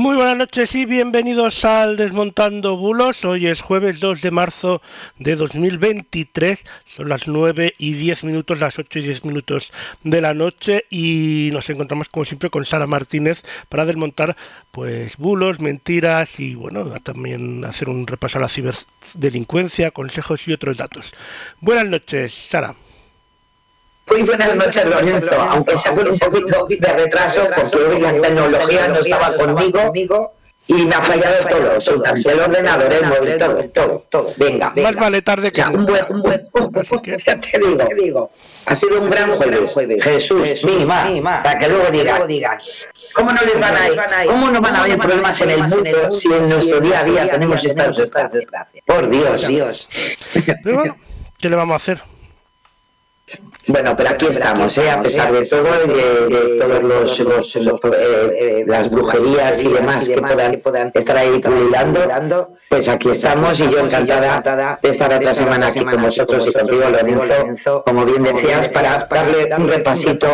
Muy buenas noches y bienvenidos al Desmontando Bulos. Hoy es jueves 2 de marzo de 2023. Son las 9 y 10 minutos, las 8 y 10 minutos de la noche y nos encontramos como siempre con Sara Martínez para desmontar pues bulos, mentiras y bueno, también hacer un repaso a la ciberdelincuencia, consejos y otros datos. Buenas noches, Sara. Muy buenas noches, Lorenzo. Aunque sea con un poquito de retraso, porque hoy la tecnología no estaba conmigo y me ha fallado todo. El ordenador, el móvil, todo, todo, todo. Venga, venga. Más vale tarde que un buen, un buen, ya te digo. Ha sido un gran jueves. Jesús, mínima, para que luego digan, ¿cómo no les van a ir? ¿Cómo no van a haber problemas en el mundo si en nuestro día a día tenemos estas desgracias? Por Dios, Dios. Pero bueno, ¿qué le vamos a hacer? Bueno, pero aquí estamos, ¿eh? a pesar de todo, y de, todos los, los- los, eh, eh, las brujerías y demás que puedan, estar ahí pululando, pues aquí estamos y yo encantada de estar otra semana aquí con vosotros y contigo, Lorenzo, como bien decías, para darle un repasito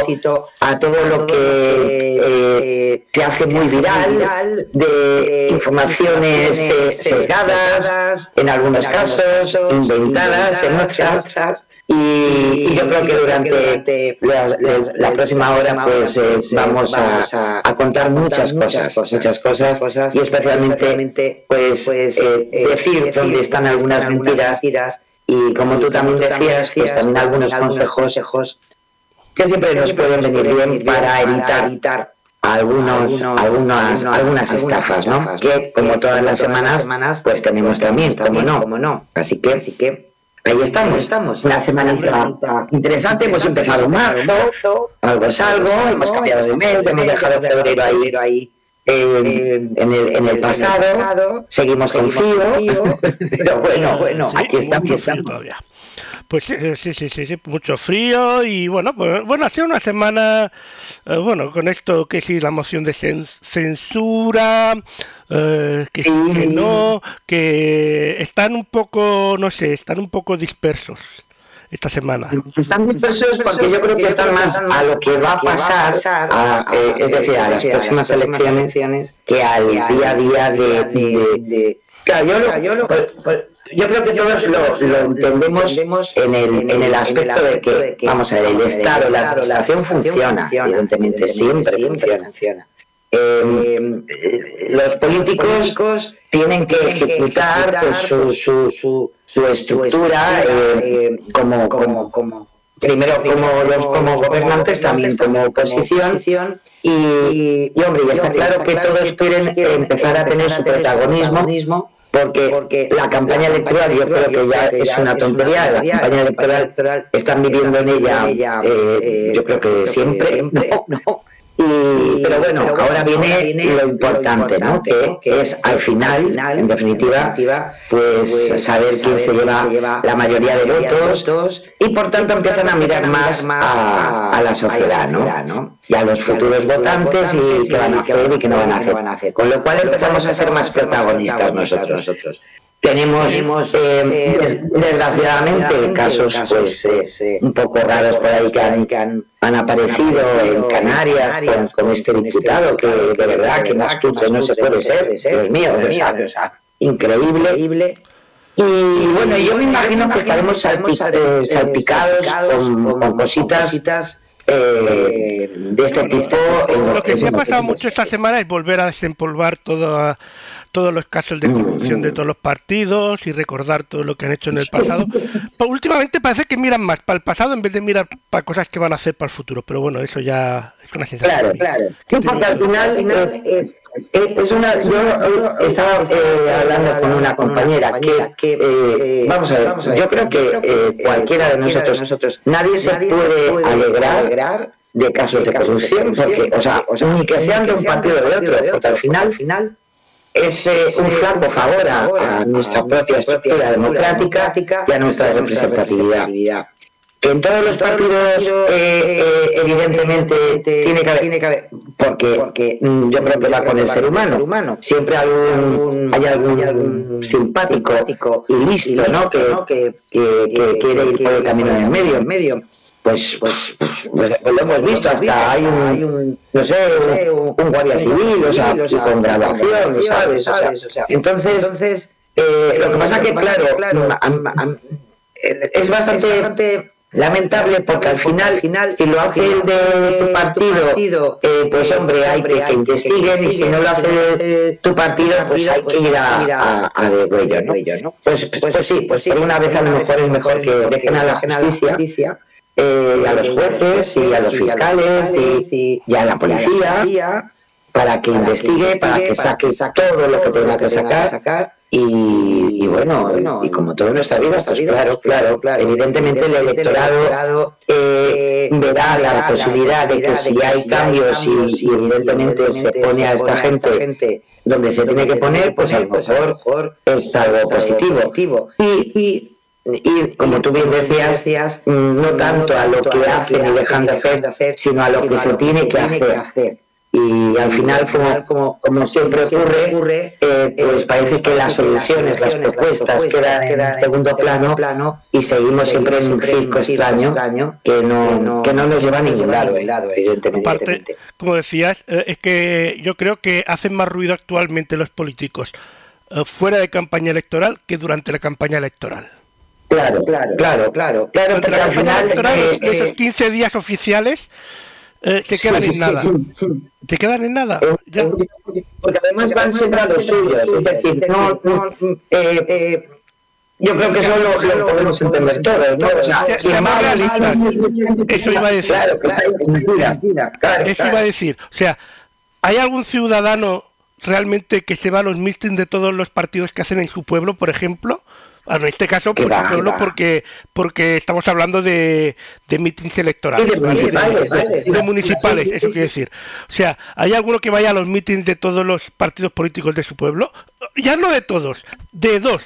a todo lo que eh, se hace muy viral de informaciones eh, sesgadas, en algunos casos, inventadas en otras, y, y yo creo que durante la, la- la próxima hora pues eh, vamos a, a contar muchas cosas, muchas cosas y especialmente pues eh, decir dónde están algunas mentiras y como tú también decías pues también algunos consejos que siempre nos pueden venir bien para evitar algunos, algunas, algunas estafas, ¿no? Que como todas las semanas, pues tenemos también, como no, como no. Así que, así que ahí estamos, estamos. Una semana interesante, hemos empezado marzo, algo es algo, hemos cambiado de mes, hemos dejado febrero ahí, ahí. en, en el, en el pasado, seguimos con frío, pero bueno, bueno, Sí, aquí estamos, aquí estamos. Pues sí, sí, sí, sí, sí, mucho frío y bueno, pues bueno, ha sido una semana, eh, bueno, con esto que sí, la moción de cen- censura, eh, que sí, que no, que están un poco, no sé, están un poco dispersos esta semana. Están dispersos porque yo creo que están más a lo que va a pasar, a, eh, es decir, a las próximas elecciones, que al día a día de... de- de- Claro, yo, lo- yo, lo- pues, yo creo que todos lo, lo entendemos en el, en el aspecto de que, vamos a ver, el Estado, la administración funciona, evidentemente, siempre funciona. Eh, los políticos tienen que ejecutar pues, su, su, su, su estructura eh, como, como, como primero como los como gobernantes también como oposición. y, y hombre y está claro que todos quieren empezar a tener su protagonismo porque, porque la campaña electoral yo creo que ya es una tontería la campaña electoral están viviendo en ella eh, yo creo que siempre no, no. Y, pero bueno, ahora viene lo importante, ¿no? Que, que es al final, en definitiva, pues saber quién se lleva la mayoría de votos y por tanto empiezan a mirar más a, a la sociedad, ¿no? Y a los futuros votantes y qué van a hacer y qué no van a hacer. Con lo cual empezamos a ser más protagonistas nosotros. Tenemos, eh, des- desgraciadamente, casos pues, eh, un poco raros por ahí que han, que han, han aparecido en Canarias con, con este diputado que de verdad que más astuto no se puede ser, Dios mío, o sea, increíble. Y bueno, yo me imagino que estaremos eh, salpicados con, con cositas eh, de este tipo en los Lo que sí ha pasado mucho esta semana es volver a desempolvar todo, todos los casos de corrupción de todos los partidos y recordar todo lo que han hecho en el pasado. Pero últimamente parece que miran más para el pasado en vez de mirar para cosas que van a hacer para el futuro. Pero bueno, eso ya es una sensación. Claro, claro. Sí, porque al final es una, yo estaba eh, hablando con una compañera que, que eh, vamos a ver, yo creo que cualquiera de nosotros, nadie se puede alegrar de casos de corrupción, porque, o sea, ni que sean de un partido o de otro, porque al final, final es un flaco favor a, nuestra propia estructura democrática y a nuestra representatividad. Que en todos los partidos, eh, eh, evidentemente, tiene que haber, tiene que haber porque, porque mm, yo creo que va con el ser humano. Siempre hay algún, hay algún simpático y listo, ¿no? Que, que, quiere ir por el camino en medio. En medio pues, pues, pues, pues, lo hemos visto, hasta hay un, no sé, un, guardia civil, o sea, con graduación, ¿sabes? O sea, entonces, eh, lo que pasa que, claro, es bastante lamentable porque al final, final si lo hace el de tu partido, eh, pues hombre, hay que, que investiguen y si no lo hace tu partido, pues hay que ir a, a, de huello, ¿no? Pues, pues, sí, pues sí, una vez a lo mejor es mejor que dejen a la justicia eh, a los jueces y a los fiscales y, y a la policía para que investigue, para que saque todo lo que tenga que sacar. Y, bueno, y como todo en nuestra vida, pues claro, claro, claro, evidentemente el electorado eh, verá la posibilidad de que si hay cambios y, evidentemente se pone a esta gente donde se tiene que poner, pues a lo mejor es algo positivo. Y, y como tú bien decías, no tanto a lo que hacen y dejan de hacer, sino a lo que se tiene que hacer. Y al final, como, como siempre ocurre, eh, pues parece que las soluciones, las propuestas quedan en segundo plano y seguimos siempre en un circo extraño que no, que no nos lleva a ningún lado, evidentemente. Aparte, como decías, eh, es que yo creo que hacen más ruido actualmente los políticos eh, fuera de campaña electoral que durante la campaña electoral. Claro, claro, claro, claro. claro porque al final, eh, esos 15 días oficiales eh, te quedan en nada. Te quedan en nada. Ya. Porque además van centrados suyos. Es decir, no, no, eh, eh, yo creo que eso lo, lo podemos entender todos, ¿no? O sea, más realistas. Eso iba a decir. Claro, que claro, Eso iba a decir. O sea, ¿hay algún ciudadano realmente que se va a los mítines de todos los partidos que hacen en su pueblo, por ejemplo? En este caso, por ejemplo, porque, porque estamos hablando de, de mítines electorales. de municipales, de, municipales eso quiere decir. O sea, ¿hay alguno que vaya a los mítines de todos los partidos políticos de su pueblo? Ya no de todos, de dos,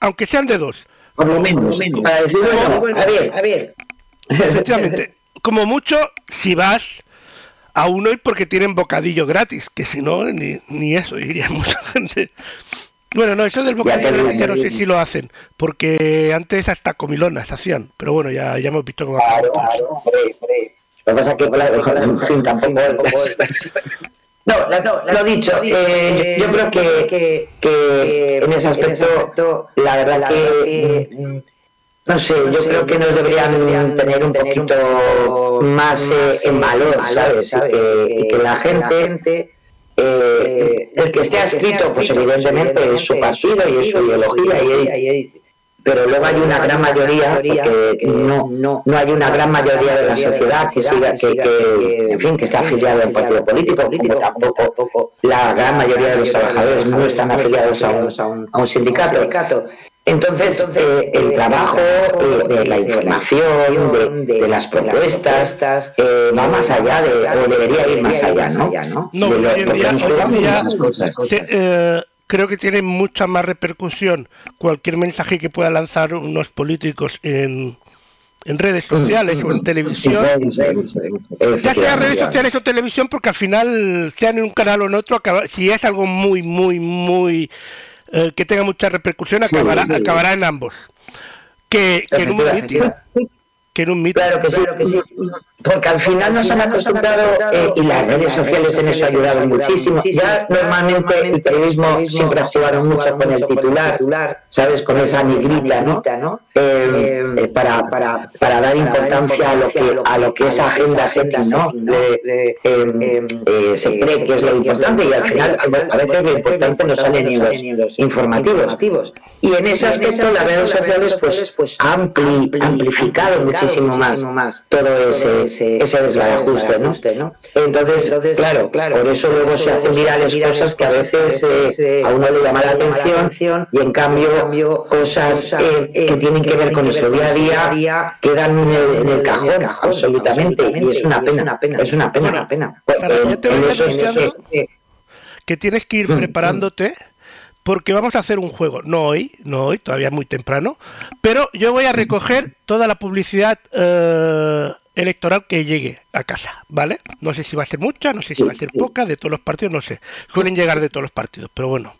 aunque sean de dos. Por lo menos, para decir, bueno, a ver, a ver. Efectivamente, como mucho, si vas a uno y porque tienen bocadillo gratis, que si no, ni, ni eso, iría mucha gente. Bueno, no, eso del bocadillo ya, no sé si lo hacen, porque antes hasta comilonas hacían, pero bueno, ya, ya hemos visto cómo Claro, claro, hombre, hombre. Lo que pasa es que, claro, en fin, tampoco... No, no, lo dicho, eh, yo creo que, que, que, en ese aspecto, la verdad que, no sé, yo creo que nos deberían tener un poquito más eh, en valor, ¿sabes? Y que, y que la gente eh, el que esté escrito, pues evidentemente es su partido y es su ideología, y, pero luego hay una gran mayoría, porque no, no, no hay una gran mayoría de la sociedad que siga, que, que en fin, que está afiliado a un partido político, como tampoco la gran mayoría de los trabajadores no están afiliados a un, a un sindicato. Entonces, eh, el trabajo eh, de la información, de, las propuestas, eh, va más allá de, o debería ir más allá, ¿no? No, de creo que tiene mucha más repercusión cualquier mensaje que pueda lanzar unos políticos en, en redes sociales o en televisión, ya sea redes sociales o televisión, porque al final, sea en un canal o en otro, si es algo muy, muy, muy eh, que tenga mucha repercusión acabará, acabará en ambos. Que, que en un que en un mito. Claro que sí, que sí. Porque al final nos han acostumbrado, eh, y las redes sociales en eso ayudaron muchísimo. Ya normalmente el periodismo siempre ha jugado mucho con el titular, ¿sabes? Con esa negrita, ¿no? Eh, eh, para, para, para dar importancia a lo que, a lo que es agenda ¿no? se cree que es lo importante y al final a veces lo importante no sale en los informativos. Y en ese aspecto las redes sociales pues, pues han amplificado muchísimo más todo ese ese, ese desbarajuste, ¿no? Entonces, claro, claro, por eso luego se hacen virales cosas que a veces eh, a uno le llama la atención y en cambio cosas eh, que tienen que ver con nuestro día a día quedan en el, en el cajón, absolutamente, y es una pena, es una pena, una pena. Que tienes que ir preparándote porque vamos a hacer un juego, no hoy, no hoy, todavía muy temprano, pero yo voy a recoger toda la publicidad eh, electoral que llegue a casa, ¿vale? No sé si va a ser mucha, no sé si va a ser poca, de todos los partidos, no sé. Suelen llegar de todos los partidos, pero bueno.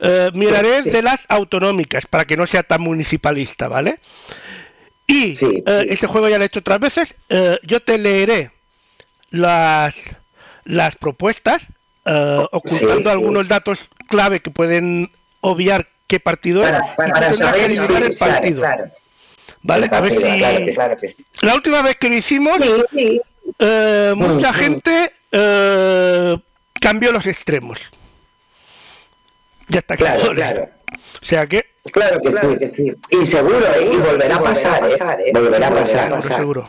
Eh, miraré de las autonómicas para que no sea tan municipalista, ¿vale? Y eh, este juego ya lo he hecho otras veces. yo te leeré las, las propuestas ocultando algunos datos clave que pueden obviar qué partido es para, saber si, el partido. Vale, a ver si la última vez que lo hicimos eh, mucha mm, mm. gente eh, cambió los extremos. Ya está claro, claro. O sea que Claro que sí, que sí. Y seguro, ¿eh? y volverá a pasar, ¿eh? Volverá a pasar, seguro.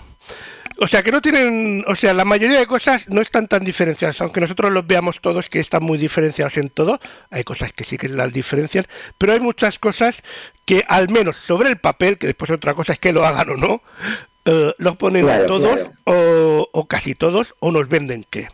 O sea que no tienen, o sea, la mayoría de cosas no están tan diferenciadas, aunque nosotros los veamos todos que están muy diferenciados en todo, hay cosas que sí que las diferencian, pero hay muchas cosas que al menos sobre el papel, que después otra cosa es que lo hagan o no, eh, los ponen todos O, casi todos o nos venden qué.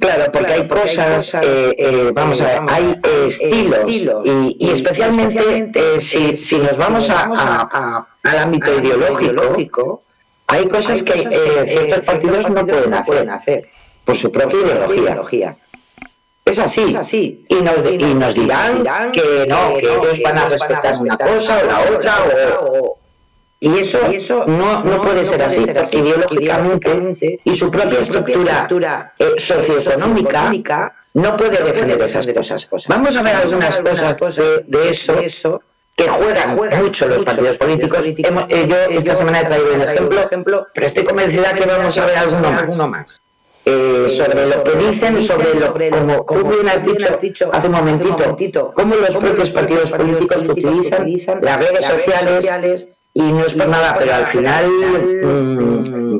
Claro, porque hay cosas, eh, eh, vamos a ver, hay estilos, y, especialmente si, si, nos vamos a, al ámbito ideológico, hay cosas que eh, ciertos partidos no pueden hacer, por su propia ideología. Es así, es así. Y nos, y nos dirán que no, que ellos van a respetar una cosa o la otra, o, y eso, y eso no, no, puede ser así, porque ideológicamente y su propia estructura eh, socioeconómica no puede defender esas cosas. Vamos a ver algunas cosas de, eso que juegan, mucho los partidos políticos. Eh, yo esta semana he traído un ejemplo, pero estoy convencida que vamos a ver alguno más. Eh, sobre lo que dicen, sobre lo como, como bien has dicho, hace un momentito, cómo los propios partidos políticos utilizan las redes sociales y no es por nada, pero al final mm,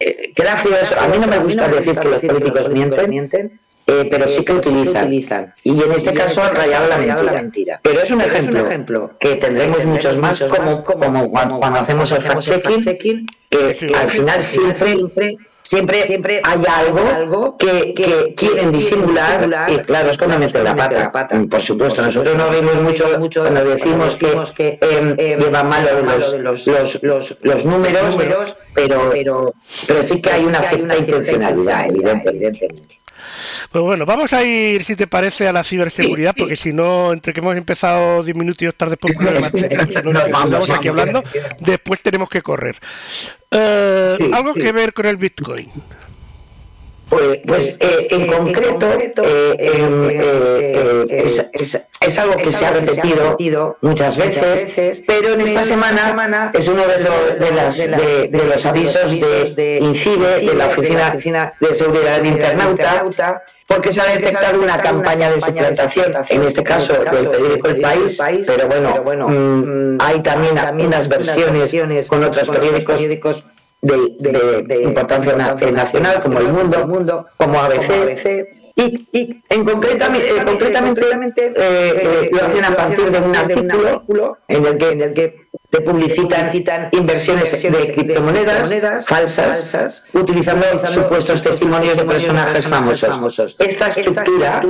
eh, feo eso. A mí no me gusta decir que los políticos mienten, eh, pero sí que utilizan. Y en este caso han rayado la mentira. Pero es un ejemplo, que tendremos muchos más, como, como cuando, hacemos el fact-checking, que al final siempre siempre, siempre hay algo, que, que, quieren disimular y claro, es cuando meten la pata. Por supuesto, nosotros no vimos mucho, mucho cuando decimos que, eh, eh, llevan mal los, los, los, los, números, pero, pero, pero sí que hay una cierta intencionalidad, evidentemente. Pues bueno, vamos a ir, si te parece, a la ciberseguridad, porque si no, entre que hemos empezado 10 minutos tarde por nos vamos aquí hablando, después tenemos que correr. Eh, algo que ver con el Bitcoin. Pues, pues eh, en concreto, eh, eh, es, algo que se ha repetido muchas veces, pero en esta semana es uno de, de, los avisos de INCIBE, de la Oficina de Seguridad del Internauta, porque se ha detectado una campaña de suplantación, en este caso del periódico El País, pero bueno, mm, hay también unas versiones con otros periódicos de, de, importancia nacional como el mundo, mundo como ABC, y, y en concretamente, eh, concretamente eh, eh, lo hacen a partir de un artículo en el que, en el que te publicitan inversiones de criptomonedas falsas, utilizando supuestos testimonios de personajes famosos. Esta estructura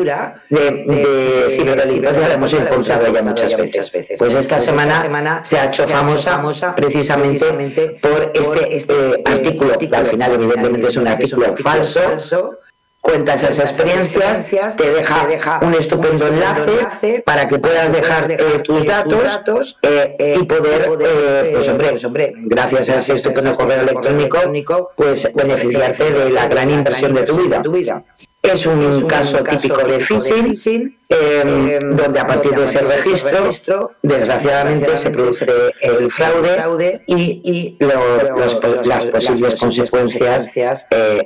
de, ciberdelincuencia la hemos encontrado ya muchas veces. Pues esta semana se ha hecho famosa precisamente por este, este artículo, que al final evidentemente es un artículo falso, cuentas esa experiencia, te deja, un estupendo enlace para que puedas dejar eh, tus datos eh, eh, y poder, pues, hombre, pues hombre, gracias a ese estupendo correo electrónico, pues beneficiarte de la gran inversión de tu vida. Es un caso típico de phishing, donde a partir de ese registro, desgraciadamente, se produce el fraude y, las posibles consecuencias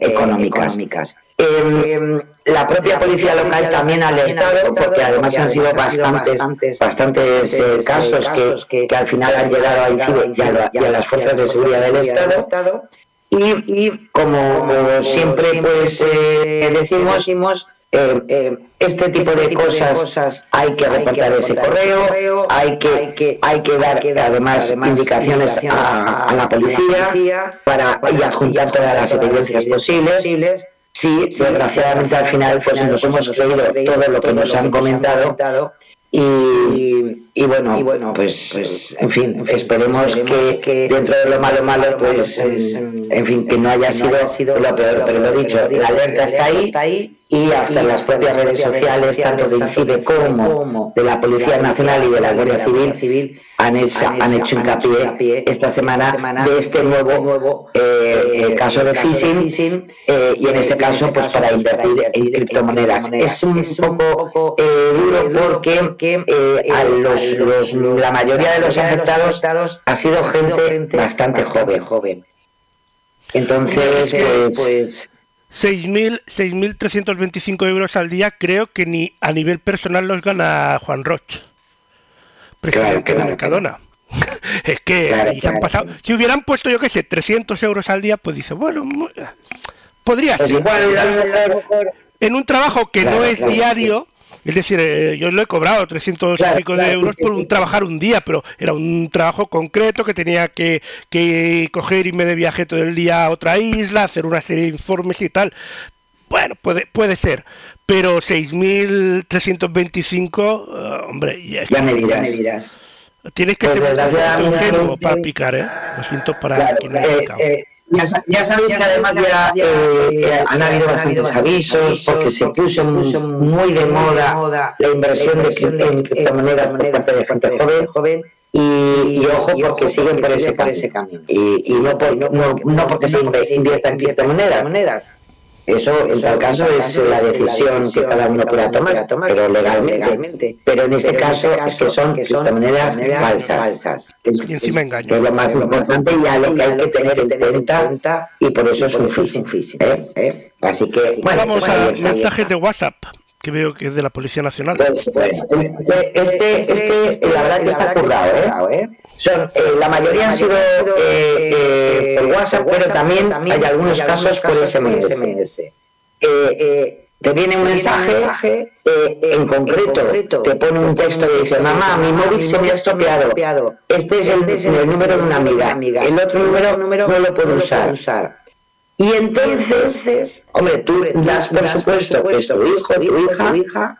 económicas. Em, la propia policía local también ha alertado, porque además han sido bastantes, bastantes eh, casos que, que, al final han llegado a ICIBE y a, las fuerzas de seguridad del Estado, y, como, siempre pues eh, decimos, eh, eh, este tipo de cosas hay que reportar ese correo, hay que, hay que dar además indicaciones a, la policía para y adjuntar todas las evidencias posibles. Sí, desgraciadamente al final pues nos hemos creído todo lo que nos han comentado y, y, bueno, y bueno pues, pues en fin, esperemos, que, dentro de lo malo malo, pues, en fin, que no haya sido, sido lo peor, pero lo dicho, la alerta está ahí y hasta en las propias redes sociales, tanto de INCIBE como de la Policía Nacional y de la Guardia Civil, han hecho, han hecho hincapié esta semana de este nuevo eh, eh, caso de phishing eh, y en este caso pues para invertir en criptomonedas. Es un poco duro porque a los, la mayoría de los afectados ha sido gente bastante joven. joven. Entonces, pues, pues 6.325 euros al día creo que ni a nivel personal los gana Juan Roch, presidente de Mercadona. es que han pasado. Si hubieran puesto, yo qué sé, 300 euros al día, pues dice, bueno, podría pues ser. en un trabajo que no es diario, es decir, eh, yo lo he cobrado 300 y pico de euros por un, trabajar un día, pero era un trabajo concreto que tenía que, que coger irme de viaje todo el día a otra isla, hacer una serie de informes y tal. Bueno, puede, puede ser, pero 6.325, uh, hombre, ya, ya, me dirás, me dirás. Tienes que pues ser ingenuo para picar, ¿eh? Lo siento para quien ya, sabéis que además ya, eh, eh, han habido bastantes avisos porque se puso muy de moda la inversión de en criptomonedas por parte de gente joven, y, ojo porque siguen por ese, camino. Y, no, por, no, no, porque se invierta en criptomonedas, eso, en tal caso, es la decisión que cada uno quiera tomar, pero legalmente. Pero en este caso es que son criptomonedas falsas. Y encima engaño. es lo más importante y a lo que hay que tener en cuenta y por eso es un phishing. ¿eh? ¿Eh? Así que, bueno, vamos a mensajes de WhatsApp que veo que es de la Policía Nacional. Pues, pues este, este, este, la verdad que está currado, ¿eh? Son, eh, la mayoría han sido eh, eh, por WhatsApp, pero también hay algunos casos por SMS. te viene un mensaje, en concreto, te pone un texto y dice, mamá, mi móvil se me ha estropeado. Este es el, número de una amiga. El otro número no lo puedo usar. Y entonces, hombre, tú das por supuesto que es tu hijo, tu hija,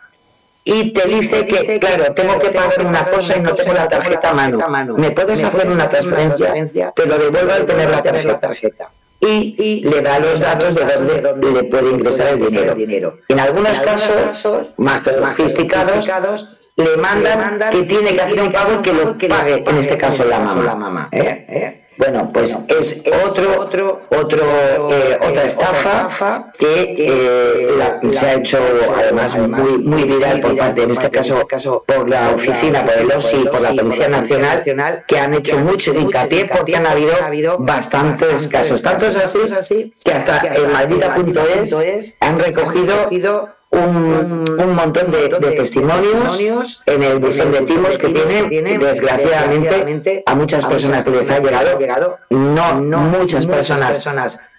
y te dice que, claro, tengo que pagar una cosa y no tengo la tarjeta a mano. ¿Me puedes hacer una transferencia? Te lo devuelvo al tener la tarjeta. Y, le da los datos de dónde, le puede ingresar el dinero. En algunos casos, más sofisticados, le mandan que tiene que hacer un pago que lo pague, en este caso la mamá. ¿eh? ¿Eh? Bueno, pues es otro, otro, otro, eh, otra estafa que eh, se ha hecho además muy, muy viral por parte, en este caso, por la oficina, por el OSI, por la Policía Nacional, que han hecho mucho hincapié porque han habido bastantes casos, tantos así que hasta en maldita.es han recogido un, un montón de, testimonios en el buzón de timos que tiene, desgraciadamente, a muchas personas que les ha llegado, no, no muchas personas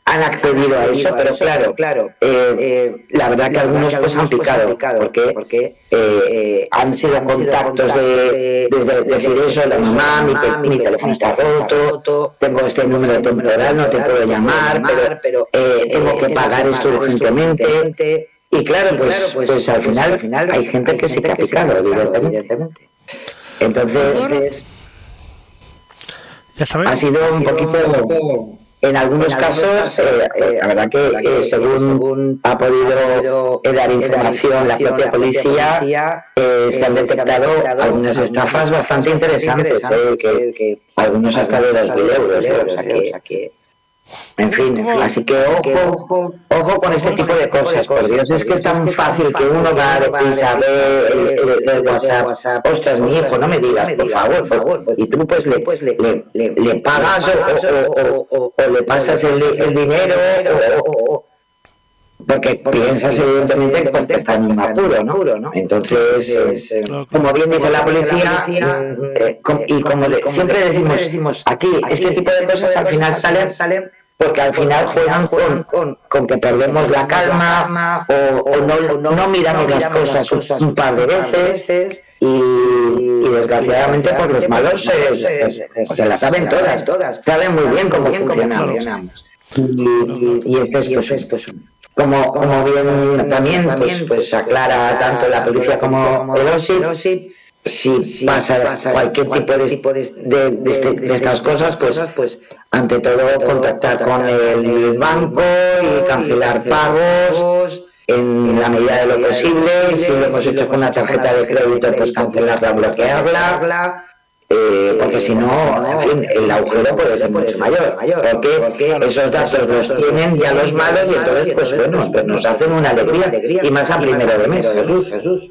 han accedido a eso, pero claro, claro, eh, eh, la verdad que algunos pues han picado, porque, porque eh, han sido contactos de, desde decir eso, la mamá, mi, mi teléfono está roto, tengo este número temporal, no te puedo llamar, pero tengo que pagar esto urgentemente y claro, pues, pues, pues, al, final, al final hay gente que sí que ha picado, evidentemente. Entonces, ha sido un poquito en algunos casos, eh, eh, la verdad que eh, según ha podido dar información la propia policía, se han detectado algunas estafas bastante interesantes, que, algunos hasta de 2.000 euros. O sea que, en fin, así que ojo, ojo con este tipo de cosas, por Dios, es que es tan fácil que uno va de prisa, ve el, WhatsApp, ostras, mi hijo, no me digas, por favor, por favor, y tú pues le, pues le, le, le pagas o, o, o, le pasas el, el dinero o, porque piensas evidentemente que está en un apuro, ¿no? Entonces, como bien dice la policía, y como siempre decimos, aquí este tipo de cosas al final salen porque al final juegan con, con, con que perdemos la calma o, no, no, miramos las cosas un, par de veces y, desgraciadamente por los malos se, las saben todas, todas, saben muy bien cómo funcionamos. Y, este es pues, pues como, como bien también pues, pues aclara tanto la policía como el OSIP si pasa, cualquier tipo de, de, este, de, estas cosas, pues, pues ante todo contactar con el banco y cancelar pagos en la medida de lo posible. Si lo hemos hecho con una tarjeta de crédito, pues cancelarla, bloquearla. Eh, porque si no, en fin, el agujero puede ser mucho mayor, porque esos datos los tienen ya los malos y entonces, pues bueno, pues nos hacen una alegría, y más a primero de mes, Jesús, Jesús.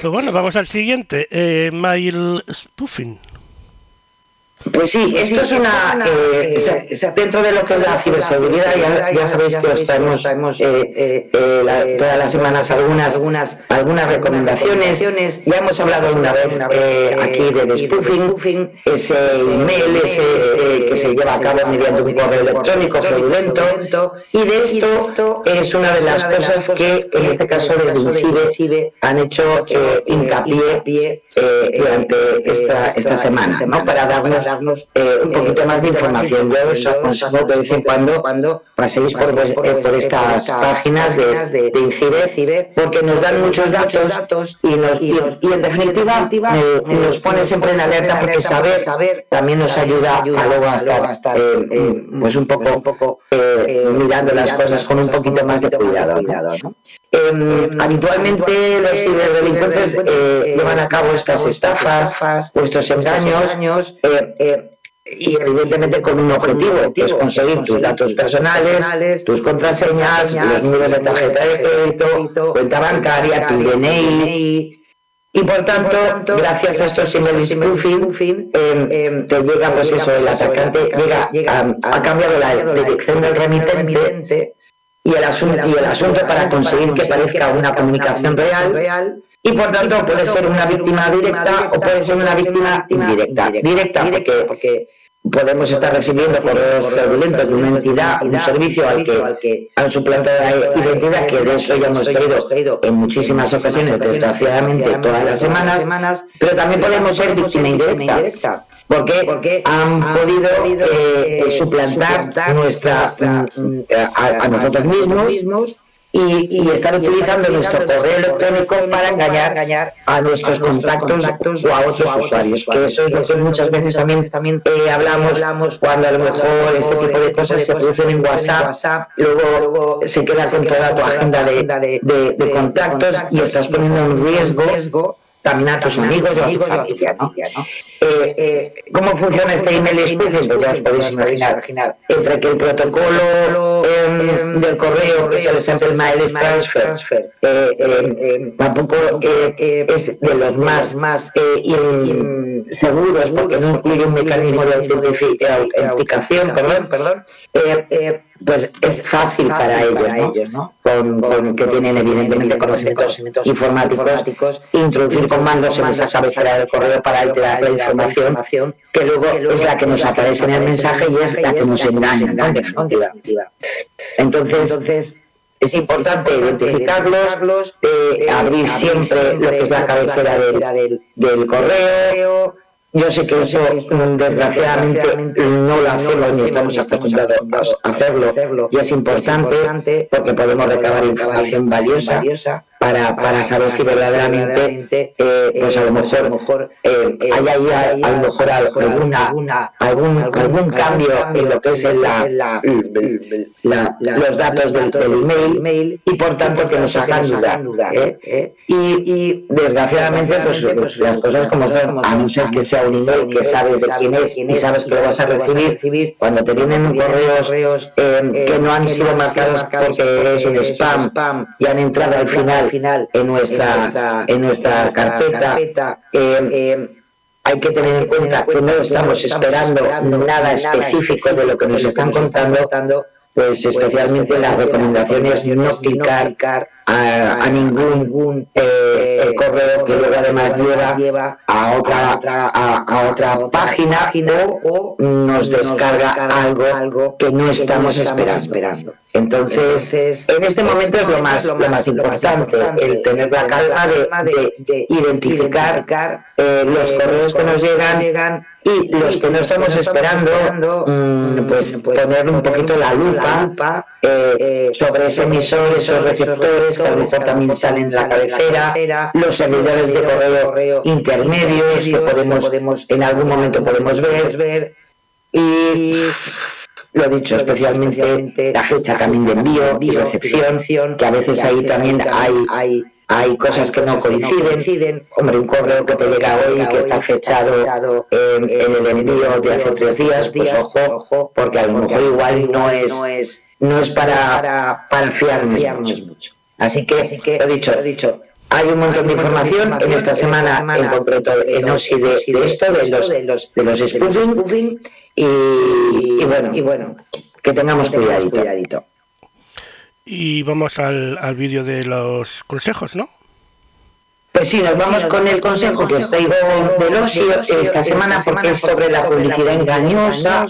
Pues bueno, vamos al siguiente. Eh, Mail Spoofing. Pues sí, esto es una. Eh, dentro de lo que es la ciberseguridad, ya, sabéis que os traemos eh, eh, todas las semanas algunas, algunas, algunas recomendaciones. Ya hemos hablado una vez aquí de spoofing, ese email ese, que se lleva a cabo mediante un correo electrónico fraudulento. Y de esto es una de las cosas que, en este caso, desde CIBE han hecho hincapié durante esta, esta semana, ¿no? para darnos darnos eh, un poquito más de información. Yo os aconsejo de vez en cuando, cuando paséis por, eh, por estas páginas de, de, INCIBE, porque nos dan muchos datos y, nos, y, y en definitiva eh, nos pone siempre en alerta porque saber, saber también nos ayuda a luego a estar eh, pues un poco, un poco mirando las cosas con un poquito más de cuidado. ¿no? Eh, habitualmente los ciberdelincuentes eh, llevan a cabo estas estafas, estos engaños, eh, y evidentemente con un objetivo, que es conseguir tus datos personales, tus contraseñas, los números de tarjeta de crédito, cuenta bancaria, tu DNI. Y por tanto, gracias a estos email spoofing, eh, te llega, pues eso, el atacante llega, ha cambiado la dirección del remitente y el, asunto, y el asunto para conseguir que parezca una comunicación real y por tanto puede ser una víctima directa o puede ser una víctima indirecta. Directa porque, podemos estar recibiendo correos fraudulentos de una entidad, un servicio al que han suplantado la identidad, que de eso ya hemos traído en muchísimas ocasiones, desgraciadamente todas las semanas, pero también podemos ser víctima indirecta porque, han, podido eh, eh, suplantar nuestra, mm, a, nosotros mismos y, y, están utilizando nuestro correo electrónico para engañar a nuestros contactos o a otros usuarios, que eso es lo que muchas veces también, también eh, hablamos cuando a lo mejor este tipo de cosas se producen en WhatsApp, luego se queda con toda tu agenda de, de contactos y estás poniendo en riesgo también a tus amigos y a tu familia, ¿no? Eh, eh, ¿Cómo funciona este email spoofing? Pues ya os podéis imaginar, entre que el protocolo em, del correo, que es el Sample Miles Transfer, eh, em, em, tampoco es de los más, más seguros, porque no incluye un mecanismo de autenticación, perdón, perdón, pues es fácil para ellos, ¿no? Con, que tienen evidentemente conocimientos informáticos, introducir comandos en esa cabecera del correo para alterar la información, que luego es la que nos aparece en el mensaje y es la que nos engaña, ¿no? en definitiva. Entonces, es importante identificarlos, eh, abrir siempre lo que es la cabecera del, del correo, yo sé que eso, desgraciadamente, no lo hacemos ni estamos acostumbrados a hacerlo, y es importante porque podemos recabar información valiosa para, para saber si verdaderamente, eh, pues a lo mejor, eh, hay ahí a, lo mejor alguna, algún, algún cambio en lo que es la, la, los datos del, email y por tanto que nos hagan dudar. ¿eh? Y, y desgraciadamente, pues, pues las cosas como son, a no ser que sea un email que sabes de quién es y sabes que lo vas a recibir, cuando te vienen correos que no han sido marcados porque es un spam y han entrado al final en nuestra, en nuestra, carpeta, eh, eh, hay que tener en cuenta que no estamos esperando nada específico de lo que nos están contando, pues especialmente las recomendaciones no clicar a, ningún eh, correo que luego además lleva a otra a, otra página o, nos descarga algo que no estamos esperando. Entonces, en este momento es lo más, lo más importante, el tener la calma de, identificar eh, los correos que nos llegan y los que no estamos esperando, mm, pues, pues poner un poquito la lupa eh, eh, sobre ese emisor, esos receptores que a lo mejor también salen en la cabecera, los servidores de correo intermedios que podemos, en algún momento podemos ver. y lo dicho, especialmente la fecha también de envío y recepción, que a veces ahí también hay, hay, hay cosas que no coinciden. Hombre, un correo que te llega hoy que está fechado en, el envío de hace tres días, pues ojo, porque a lo mejor igual no es, no es para, para fiarnos mucho. Así que, así que, lo dicho, lo dicho, hay un montón de información en esta semana, en concreto en OSI de, esto, de los, de los, de los spoofing, y, bueno, y bueno, que tengamos cuidadito. Y vamos al, al vídeo de los consejos, ¿no? Pues sí, nos vamos con el consejo que os traigo del OSI esta semana porque es sobre la publicidad engañosa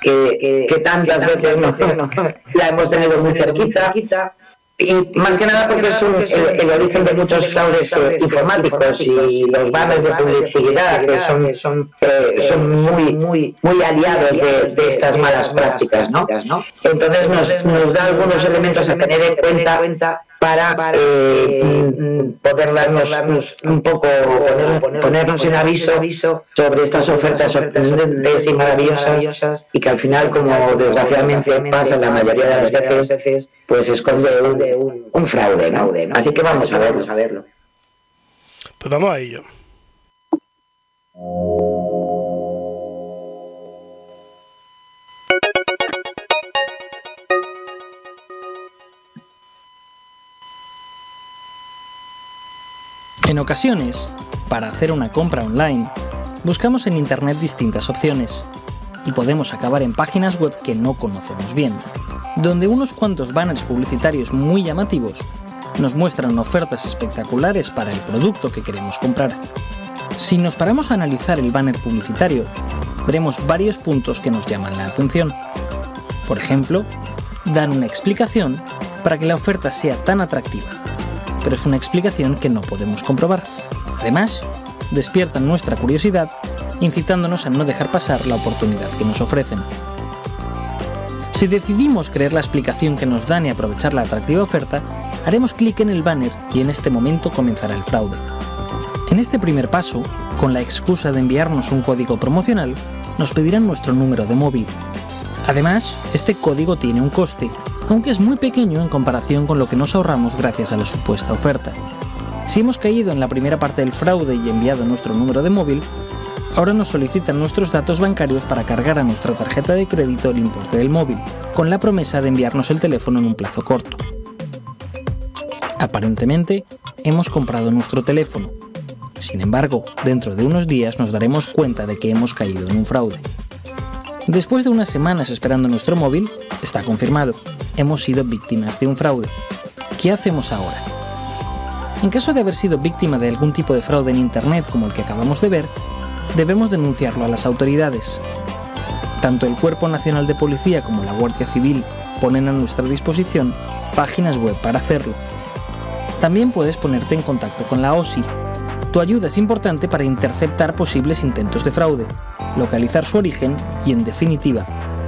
que, que tantas veces la hemos tenido muy cerquita y más que nada porque es el, origen de muchos fraudes eh, informáticos y los banners de publicidad que son, son, eh, son muy, muy, muy aliados de, de estas malas prácticas. ¿no? Entonces nos, nos da algunos elementos a tener en cuenta para eh, mm, poder darnos, un poco, ponernos en aviso sobre estas ofertas sorprendentes y maravillosas y que al final, como desgraciadamente pasa la mayoría de las veces, pues esconde un, un fraude, ¿no? Así que vamos a verlo. a verlo. Pues vamos a ello. En ocasiones, para hacer una compra online, buscamos en Internet distintas opciones y podemos acabar en páginas web que no conocemos bien, donde unos cuantos banners publicitarios muy llamativos nos muestran ofertas espectaculares para el producto que queremos comprar. Si nos paramos a analizar el banner publicitario, veremos varios puntos que nos llaman la atención. Por ejemplo, dan una explicación para que la oferta sea tan atractiva pero es una explicación que no podemos comprobar. Además, despiertan nuestra curiosidad, incitándonos a no dejar pasar la oportunidad que nos ofrecen. Si decidimos creer la explicación que nos dan y aprovechar la atractiva oferta, haremos clic en el banner y en este momento comenzará el fraude. En este primer paso, con la excusa de enviarnos un código promocional, nos pedirán nuestro número de móvil. Además, este código tiene un coste aunque es muy pequeño en comparación con lo que nos ahorramos gracias a la supuesta oferta. Si hemos caído en la primera parte del fraude y enviado nuestro número de móvil, ahora nos solicitan nuestros datos bancarios para cargar a nuestra tarjeta de crédito el importe del móvil, con la promesa de enviarnos el teléfono en un plazo corto. Aparentemente, hemos comprado nuestro teléfono. Sin embargo, dentro de unos días nos daremos cuenta de que hemos caído en un fraude. Después de unas semanas esperando nuestro móvil, está confirmado, hemos sido víctimas de un fraude. ¿Qué hacemos ahora? En caso de haber sido víctima de algún tipo de fraude en Internet como el que acabamos de ver, debemos denunciarlo a las autoridades. Tanto el Cuerpo Nacional de Policía como la Guardia Civil ponen a nuestra disposición páginas web para hacerlo. También puedes ponerte en contacto con la OSI. Tu ayuda es importante para interceptar posibles intentos de fraude, localizar su origen y, en definitiva,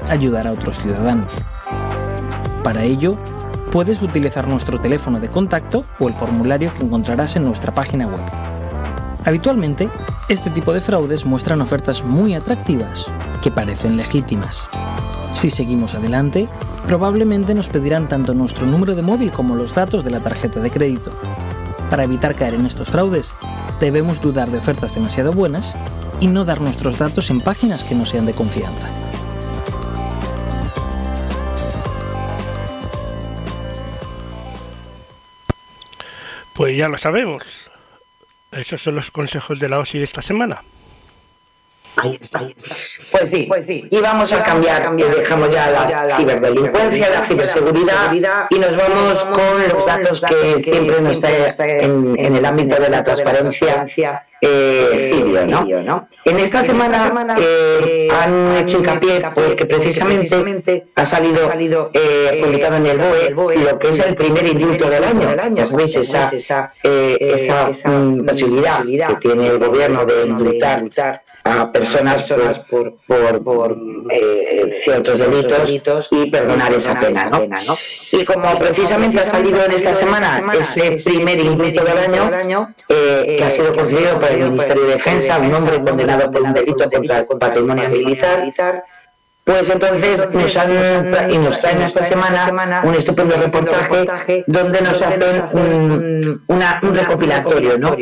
ayudar a otros ciudadanos. Para ello, puedes utilizar nuestro teléfono de contacto o el formulario que encontrarás en nuestra página web. Habitualmente, este tipo de fraudes muestran ofertas muy atractivas que parecen legítimas. Si seguimos adelante, probablemente nos pedirán tanto nuestro número de móvil como los datos de la tarjeta de crédito. Para evitar caer en estos fraudes, debemos dudar de ofertas demasiado buenas y no dar nuestros datos en páginas que no sean de confianza. Pues ya lo sabemos. Esos son los consejos de la OSI de esta semana. Ahí está. Pues sí, pues sí. Y vamos a cambiar, y dejamos ya la ciberdelincuencia, la ciberseguridad y nos vamos con los datos que siempre nos está en, en el ámbito de la transparencia eh, Cibio, ¿no? En esta semana eh, han hecho hincapié porque precisamente ha salido eh, publicado en el BOE lo que es el primer indulto del año. Ya sabéis, esa, esa, posibilidad que tiene el gobierno de indultar a personas por, por, por, eh, ciertos delitos y perdonar esa pena. ¿no? Y como precisamente ha salido en esta semana ese primer indulto del año, eh, que ha sido concedido por el Ministerio de Defensa, un hombre condenado por un delito contra el patrimonio militar, pues entonces nos han y nos traen esta semana un estupendo reportaje donde nos hacen un, un recopilatorio, ¿no?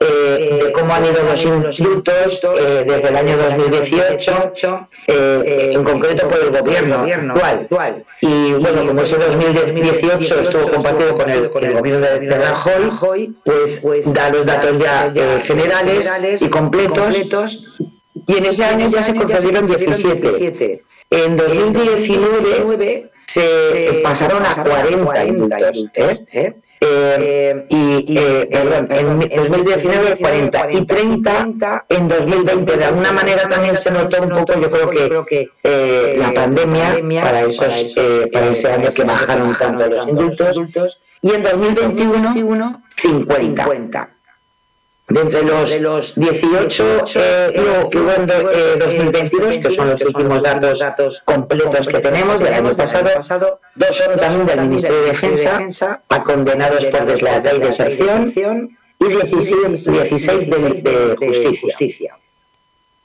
Eh, de cómo han ido los indultos eh, desde el año 2018, eh, en concreto por el gobierno. actual. Y bueno, como ese 2018 estuvo compartido con el, con el gobierno de, de Rajoy, pues, pues da los datos ya generales y completos y en ese año ya se concedieron 17. En 2019 se pasaron a 40 indultos. ¿eh? ¿eh? Eh, y, perdón, en 2019 40 y 30 en 2020. De alguna manera también se notó un poco, yo creo que la pandemia para, esos, para ese año que bajaron tanto los indultos. Y en 2021, 50 de entre los, de los 18 eh, que hubo en 2022, que son los últimos datos, datos completos que tenemos del año pasado, dos son también del Ministerio de Defensa, a condenados por deslealtad y deserción, y 16, 16 de, justicia.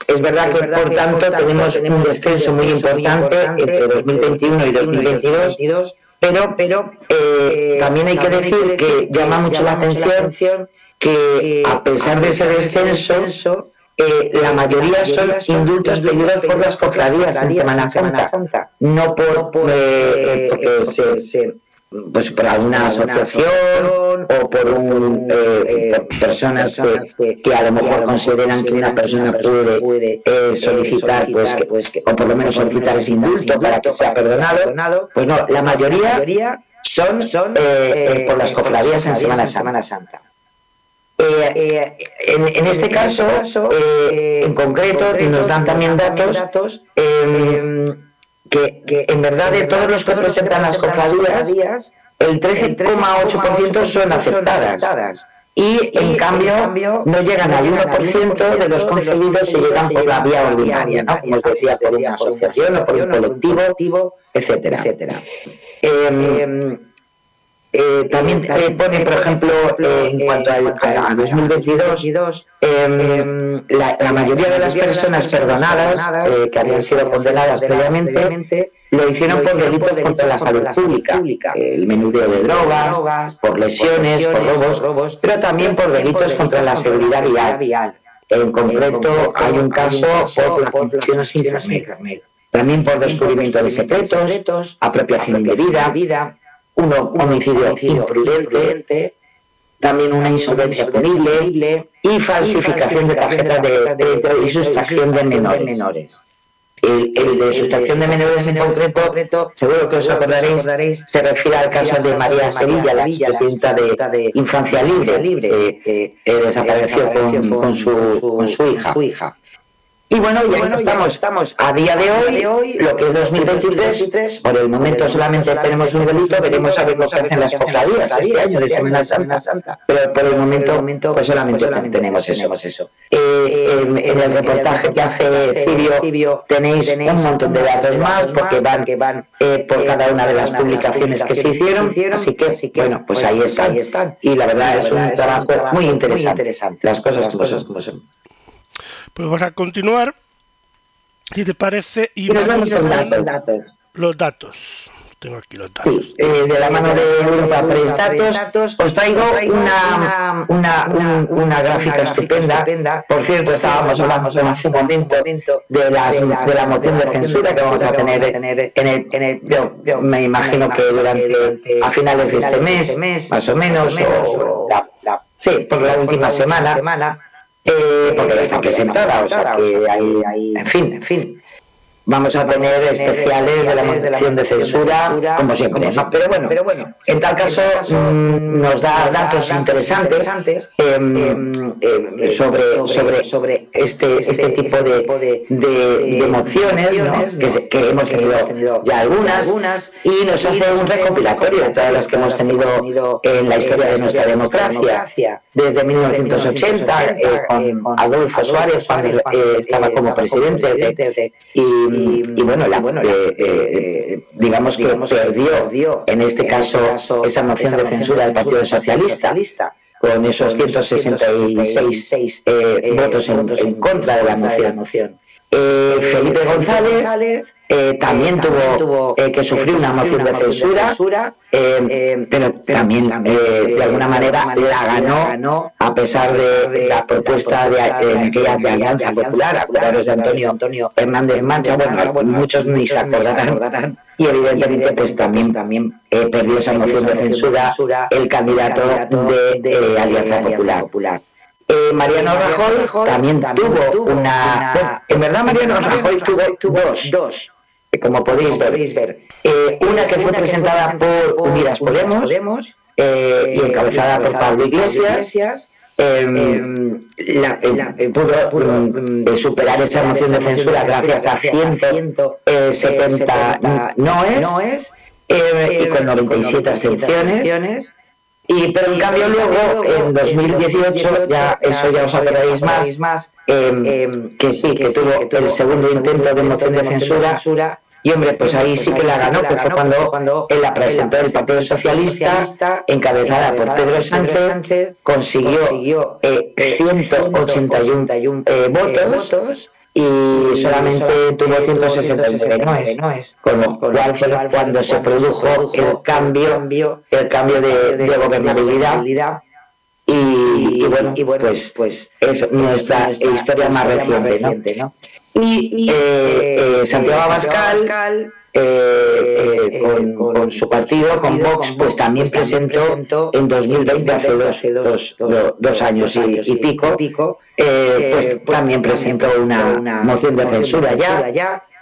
Es verdad que, por tanto, tenemos un descenso muy importante entre 2021 y 2022, pero, pero eh, también hay que decir que llama mucho la atención que a pesar de ese descenso, eh, la mayoría son indultos pedidos por las cofradías en Semana Santa, no por, eh, porque se, pues por alguna asociación o por un, eh, personas que, a lo mejor consideran que una persona puede solicitar pues, pues o por lo menos solicitar ese indulto para que sea perdonado pues no la mayoría son, son por las cofradías en Semana Santa eh, eh, en, este caso, eh, en concreto, nos dan también datos em, que, en verdad de todos los que presentan las cofradías, el 13,8% son aceptadas. Y en cambio no llegan al 1% de los concebidos se llegan por la vía ordinaria, ¿no? como os decía, por una asociación o por un colectivo, etcétera. etcétera. Eh, también eh, pone, por ejemplo, eh, en cuanto a, 2022, em, la, la, mayoría de las personas perdonadas que habían sido condenadas previamente lo hicieron por delitos contra la salud pública, el menudeo de drogas, por lesiones, por robos, pero también por delitos contra la seguridad vial. En concreto, hay un caso por la conducción sin carnet, también por descubrimiento de secretos, apropiación indebida uno, homicidio imprudente, también una insolvencia punible y falsificación de tarjetas de crédito y sustracción de menores. El, de sustracción de menores en concreto, seguro que os acordaréis, se refiere al caso de María Sevilla, la presidenta de Infancia Libre, que desapareció con, su, con su hija. Y bueno, ya estamos, estamos. A día de hoy, lo que es 2023, por el momento solamente tenemos un delito, veremos a ver lo que hacen las cofradías este año de Semana Santa, pero por el momento, pues solamente tenemos eso. eso. Eh, en, el reportaje que hace Cibio tenéis un montón de datos más, porque van, que van eh, por cada una de las publicaciones que se hicieron, así que, bueno, pues ahí están. Y la verdad es un trabajo muy interesante, las cosas como son. Pues vamos a continuar, si te parece, y, vamos con datos. datos. Los datos. Tengo aquí los datos. Sí, eh, de la mano de Europa Press Datos, os traigo una, una, una, gráfica estupenda. Por cierto, estábamos hablando hace un momento de la, de la moción de censura que vamos a tener en el, en el yo, me imagino que durante a finales de este mes, más o menos, o la, sí, por la última semana eh, porque ya está presentada, o sea que hay, hay en fin, en fin. Vamos a tener especiales de la moción de censura, como siempre, ¿no? Pero bueno, pero bueno, en tal caso mm, nos da datos interesantes em, em, sobre, sobre, sobre este, este tipo de, de, de mociones, ¿no? que, se- que hemos tenido ya algunas, y nos hace un recopilatorio de todas las que hemos tenido en la historia de nuestra democracia, desde 1980, eh, con Adolfo Suárez, cuando eh, estaba como presidente, de- y, y bueno, la, eh, eh, digamos que perdió, en este caso, esa moción de censura del Partido Socialista, con esos 166 eh, votos en, en contra de la moción. Eh, Felipe González eh, también tuvo eh, que sufrir una moción de censura, eh, pero también eh, de alguna manera la ganó a pesar de la propuesta de, aquellas de Alianza Popular, acordaros de Antonio Hernández Mancha, bueno, muchos ni se acordarán, y evidentemente pues también también eh, perdió esa moción de censura el candidato de, de Alianza Popular. Eh, Mariano Rajoy también tuvo una... bueno, en verdad Mariano Rajoy tuvo dos, dos eh, como podéis ver. Eh, una que fue presentada por Unidas Podemos eh, y encabezada por Pablo Iglesias. eh, la- la- eh, pudo mm, eh, superar esa moción de censura gracias a 170 noes eh, y con 97 abstenciones. Y, pero en cambio luego, en 2018, ya eso ya os acordaréis más, eh, que sí, que tuvo el segundo intento de moción de censura, y hombre, pues ahí sí que la ganó, que fue cuando él la presentó el Partido Socialista, encabezada por Pedro Sánchez, consiguió eh, 181 eh, votos y solamente tuvo 169 noes, con lo cual fue cuando se produjo el cambio, el cambio de, de gobernabilidad y, y bueno, y bueno, pues, pues es nuestra historia más reciente, ¿no? Y eh, eh, Santiago Abascal, eh, eh, con, con su partido, con Vox, pues también presentó en 2020, hace dos, dos, do- dos años y, y pico, eh, pues también presentó una moción de censura ya,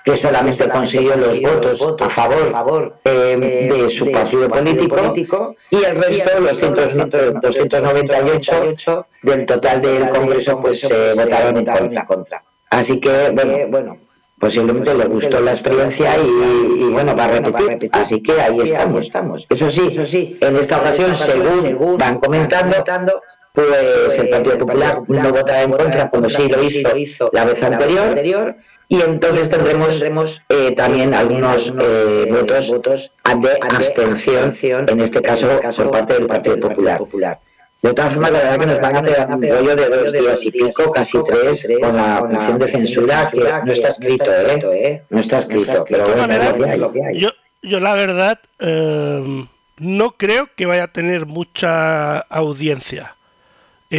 que solamente consiguió los votos a favor eh, de su partido político y el resto, los 100, 298 del total del Congreso, pues se votaron en contra. Así que, bueno, bueno, posiblemente le gustó la experiencia y, y, bueno, va a repetir. Así que ahí estamos, estamos. Eso sí, eso sí, en esta ocasión, según van comentando, pues el Partido Popular no votará en contra como sí lo hizo la vez anterior y entonces tendremos eh, también algunos eh, votos de abstención, en este caso por parte del Partido Popular. De todas formas, la verdad que nos van a pegar un rollo de dos días y pico, casi tres, con la moción de censura, que no está escrito, ¿eh? No está escrito, pero bueno, todas es lo que hay, lo que maneras, hay. yo, yo la verdad eh, no creo que vaya a tener mucha audiencia.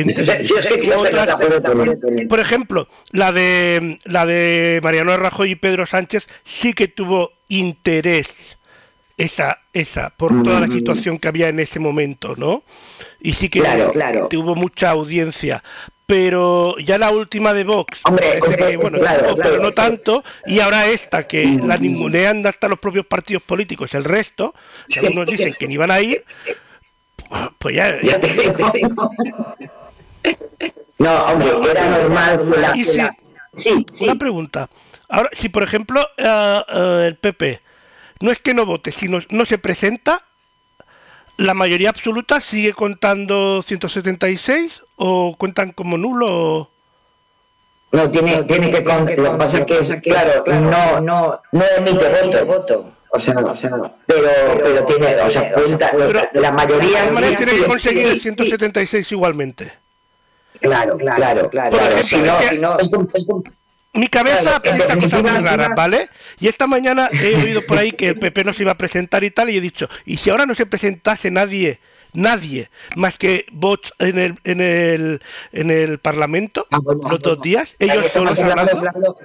Entre Yo es que creo que no otras- la puede tener. por ejemplo, la de la de Mariano Rajoy y Pedro Sánchez sí que tuvo interés esa esa por toda la Mm. situación que había en ese momento, ¿no? Y sí que Claro, claro. tuvo mucha audiencia, pero ya la última de Vox, Hombre, parece es que- que, bueno, claro, tuvo, pero claro. no tanto, y ahora esta que la ningunean hasta los propios partidos políticos, el resto, que Sí. algunos dicen que ni van a ir, pues ya, Ya te digo. No, hombre, era normal que la... Y que si- la- Sí, sí. Una pregunta. Ahora, si por ejemplo eh, eh, el PP no es que no vote, sino no se presenta, ¿la mayoría absoluta sigue contando 176 o cuentan como nulo? No, tiene, tiene que con, lo que pasa es que, claro, no, no, no emite voto. O sea, o sea, pero, pero tiene, o sea, cuenta, Pero- la mayoría maneras sí, tiene que conseguir el sí, 176 igualmente. Claro, claro, claro. Por claro. ejemplo, Si no, es que- si no, es un- es un- Mi cabeza Claro, en piensa cosas muy raras, ¿vale? Y esta mañana he oído por ahí que el PP no se iba a presentar y tal, y he dicho, ¿y si ahora no se presentase nadie, nadie, más que Vox en el, en el, en el Parlamento, Ah, bueno, los dos días, ellos estamos solos hablando, hablando-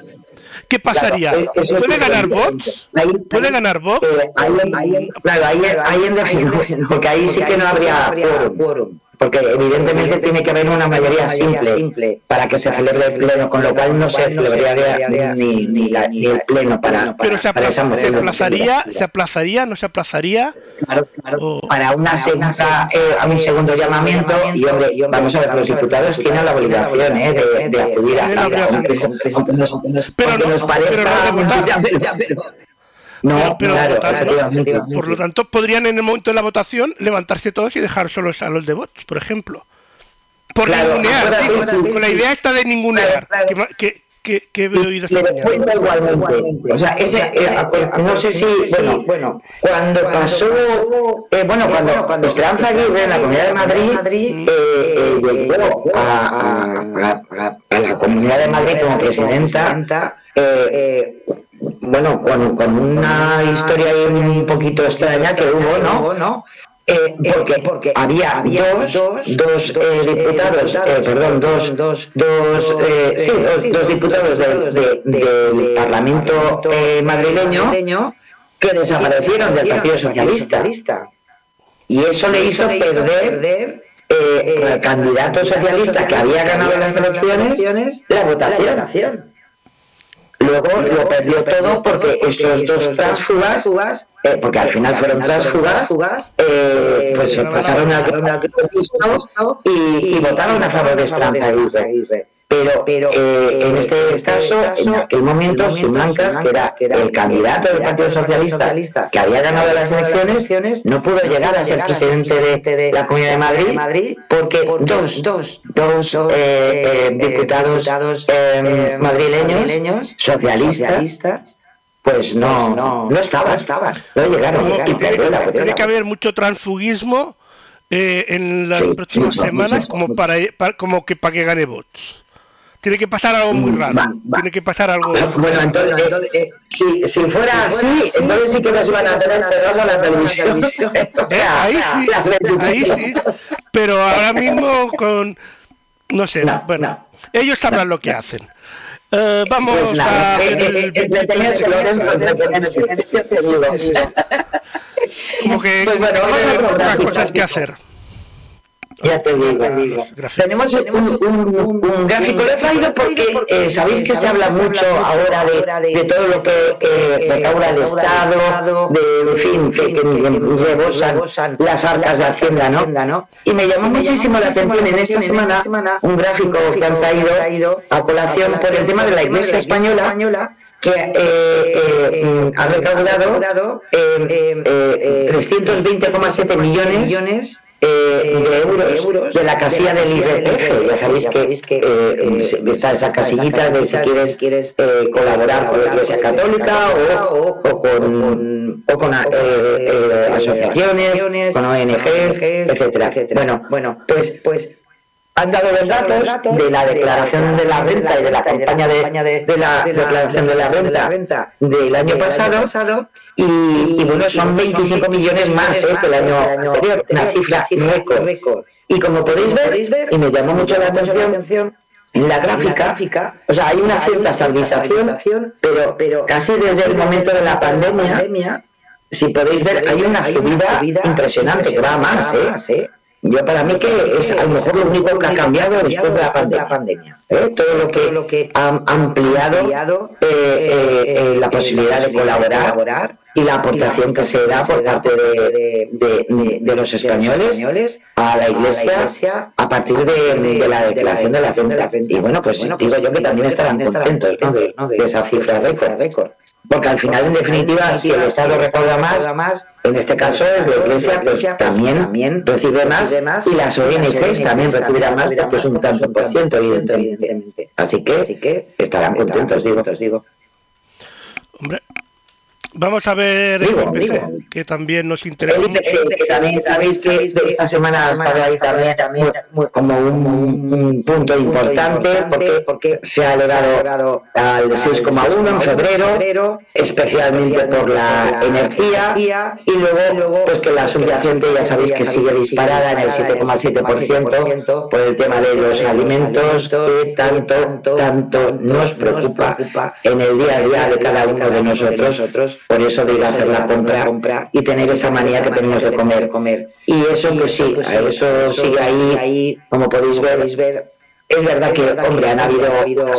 ¿qué pasaría? Claro, es ¿Puede ganar? Ahí- ¿Puede ganar Vox? Eh, ahí, en- ahí en- claro, ahí, en- ahí en definitiva, porque ahí sí que no habría quórum. Porque evidentemente tiene que haber una mayoría simple para que se celebre el pleno, con lo cual no se celebraría ni, ni, la, ni el pleno para, Pero se, para esa apla- se moción. aplazaría, se aplazaría, no se aplazaría. Claro, claro, o- para una segunda, eh, a un segundo llamamiento y hombre, vamos a ver, los diputados tienen la obligación eh, de, de acudir a nos, aunque nos- Pero no- nos parezca pero no pero- claro, por, lo tanto, podrían en el momento de la votación levantarse todos y dejar solos a los de votos, por ejemplo. Por Claro, ningunear, sí, con la idea esta de ningunear, que, que, que, he oído le cuenta igualmente. O sea, ese, eh, acu- no sé si, bueno, bueno, cuando pasó, eh, bueno, cuando, cuando Esperanza Aguirre en la Comunidad de Madrid eh, eh, llegó a, a- a- a la Comunidad de Madrid como presidenta, eh, eh, bueno, con, una historia ahí un poquito extraña que hubo, ¿no? Eh, porque, había, dos, dos, eh, diputados, eh, perdón, dos, dos, dos, eh, sí, dos, dos diputados del- de- del Parlamento madrileño que desaparecieron del Partido Socialista. Y eso le hizo perder al candidato socialista que había ganado las elecciones la votación. Luego lo perdió todo porque estos dos transfugas, eh, porque al final fueron transfugas, eh, pues se pasaron al y, y votaron a favor de Esperanza Aguirre. Pero, pero eh, en este caso, en aquel momento, Simancas, que era el candidato del Partido Socialista que había ganado las elecciones, no pudo llegar a ser presidente de, la Comunidad de Madrid porque dos, dos, dos eh, eh, diputados eh, madrileños socialistas pues no, no, no estaban, estaban, no llegaron, y que tiene, la que- tiene que votación. haber mucho transfugismo eh, en las Sí, próximas mucho, semanas mucho. como para, para- como que para que gane votos. Tiene que pasar algo muy Mm, raro. va, va. Tiene que pasar algo. Bueno, entonces, eh, si, si fuera así, entonces sí que nos iban a tener pegados a la televisión. O Eh, sea, ahí sí, ahí sí. Pero ahora mismo con no sé, No, bueno, no. ellos sabrán lo que hacen. Eh, vamos Pues a nada, ver eh, el eh, entretenerse, Lorenzo, entretenerse, yo te digo. como que Pues bueno, vamos a otras cosas que hacer. Ya te digo. Gráfico. Tenemos un, un- un gráfico, lo he traído porque eh, sabéis que se habla mucho ahora de, de todo lo que eh, recauda el Estado, de, en fin, que, que rebosan las arcas de Hacienda, ¿no? Y me llamó muchísimo la atención en esta semana un gráfico que han traído a colación por el tema de la Iglesia Española que eh, eh, mm, ha recaudado eh, eh, eh, 320,7 millones eh, de euros de la casilla del IRPF. Ya sabéis que eh, está esa casillita de si quieres eh, colaborar con la Iglesia Católica o, o con, o con eh, eh, asociaciones, con ONGs, etcétera, etcétera. Bueno, bueno, pues, pues han dado los datos de la declaración de la renta y de la campaña de, de la declaración de la renta del año pasado y, y bueno, son 25 millones más eh, que el año anterior, una cifra récord. Y como podéis ver, y me llamó mucho la atención, en la gráfica, o sea, hay una cierta estabilización, pero, pero casi desde el momento de la pandemia, si podéis ver, hay una subida impresionante, que va a más, ¿eh? Yo para mí que es a lo mejor lo único que ha cambiado después de la pandemia. ¿eh? Todo lo que, lo que ha ampliado eh, eh, la posibilidad de colaborar y la aportación que se da por parte de, de- de- de los españoles a la Iglesia a partir de, la declaración de la renta. Y bueno, pues digo yo que también estarán contentos ¿no? de, de esa cifra récord. Porque al final, en definitiva, si el Estado recauda más, en este caso es la Iglesia, pues también recibe más y las ONGs también recibirán más porque es un tanto por ciento, evidentemente. Así que estarán contentos, digo. Hombre, vamos a ver Digo, digo. que también nos interesa El mucho. IPC, que también sabéis que esta semana ha estado ahí también muy- como un, un punto importante porque, porque se ha elevado al 6,1 en febrero, especialmente por la energía y luego pues que la subyacente ya sabéis que sigue disparada en el 7,7% por el tema de los alimentos que tanto, tanto nos preocupa en el día a día de cada uno de nosotros por eso de ir a hacer la compra y tener esa manía que tenemos de comer, comer. Y eso pues sí, eso sigue ahí, como podéis ver, es verdad que, hombre, han habido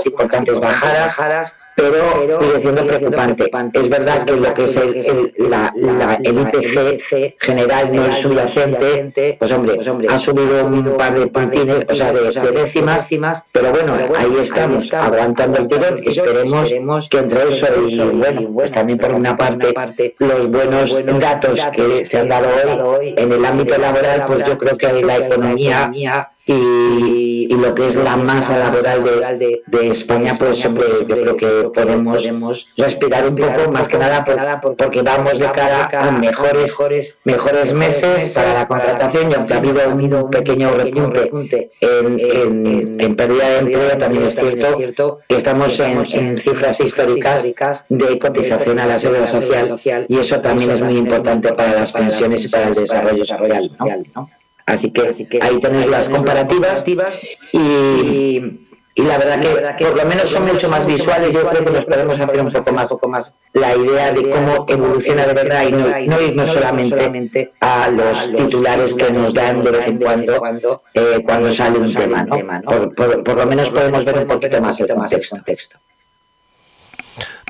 importantes bajadas, pero sigue siendo preocupante. Es verdad que lo que es el, la, el IPC general no es subyacente, pues hombre, ha subido un par de puntines, o sea, de, décimas, pero bueno, ahí estamos, aguantando el tirón. Esperemos que entre eso y, bueno, pues también por una parte, los buenos datos que se han dado hoy en el ámbito laboral, pues yo creo que la economía y, lo que es la masa laboral de, de, España, pues hombre, yo creo que podemos respirar un poco, más que nada porque vamos de cara a mejores, mejores meses para la contratación y aunque ha habido un pequeño repunte en, en, pérdida de empleo, también es cierto que estamos en, cifras históricas de cotización a la seguridad social y eso también es muy importante para las pensiones y para el desarrollo social. ¿no? Así que, ahí tenéis las comparativas y, y la verdad que, por lo menos son mucho más visuales. Yo creo que nos podemos hacer un poco más, poco más la idea de cómo evoluciona de verdad y no, irnos solamente a los titulares que nos dan de vez en cuando eh, cuando sale un tema. ¿no? Por, lo menos podemos ver un poquito más el contexto.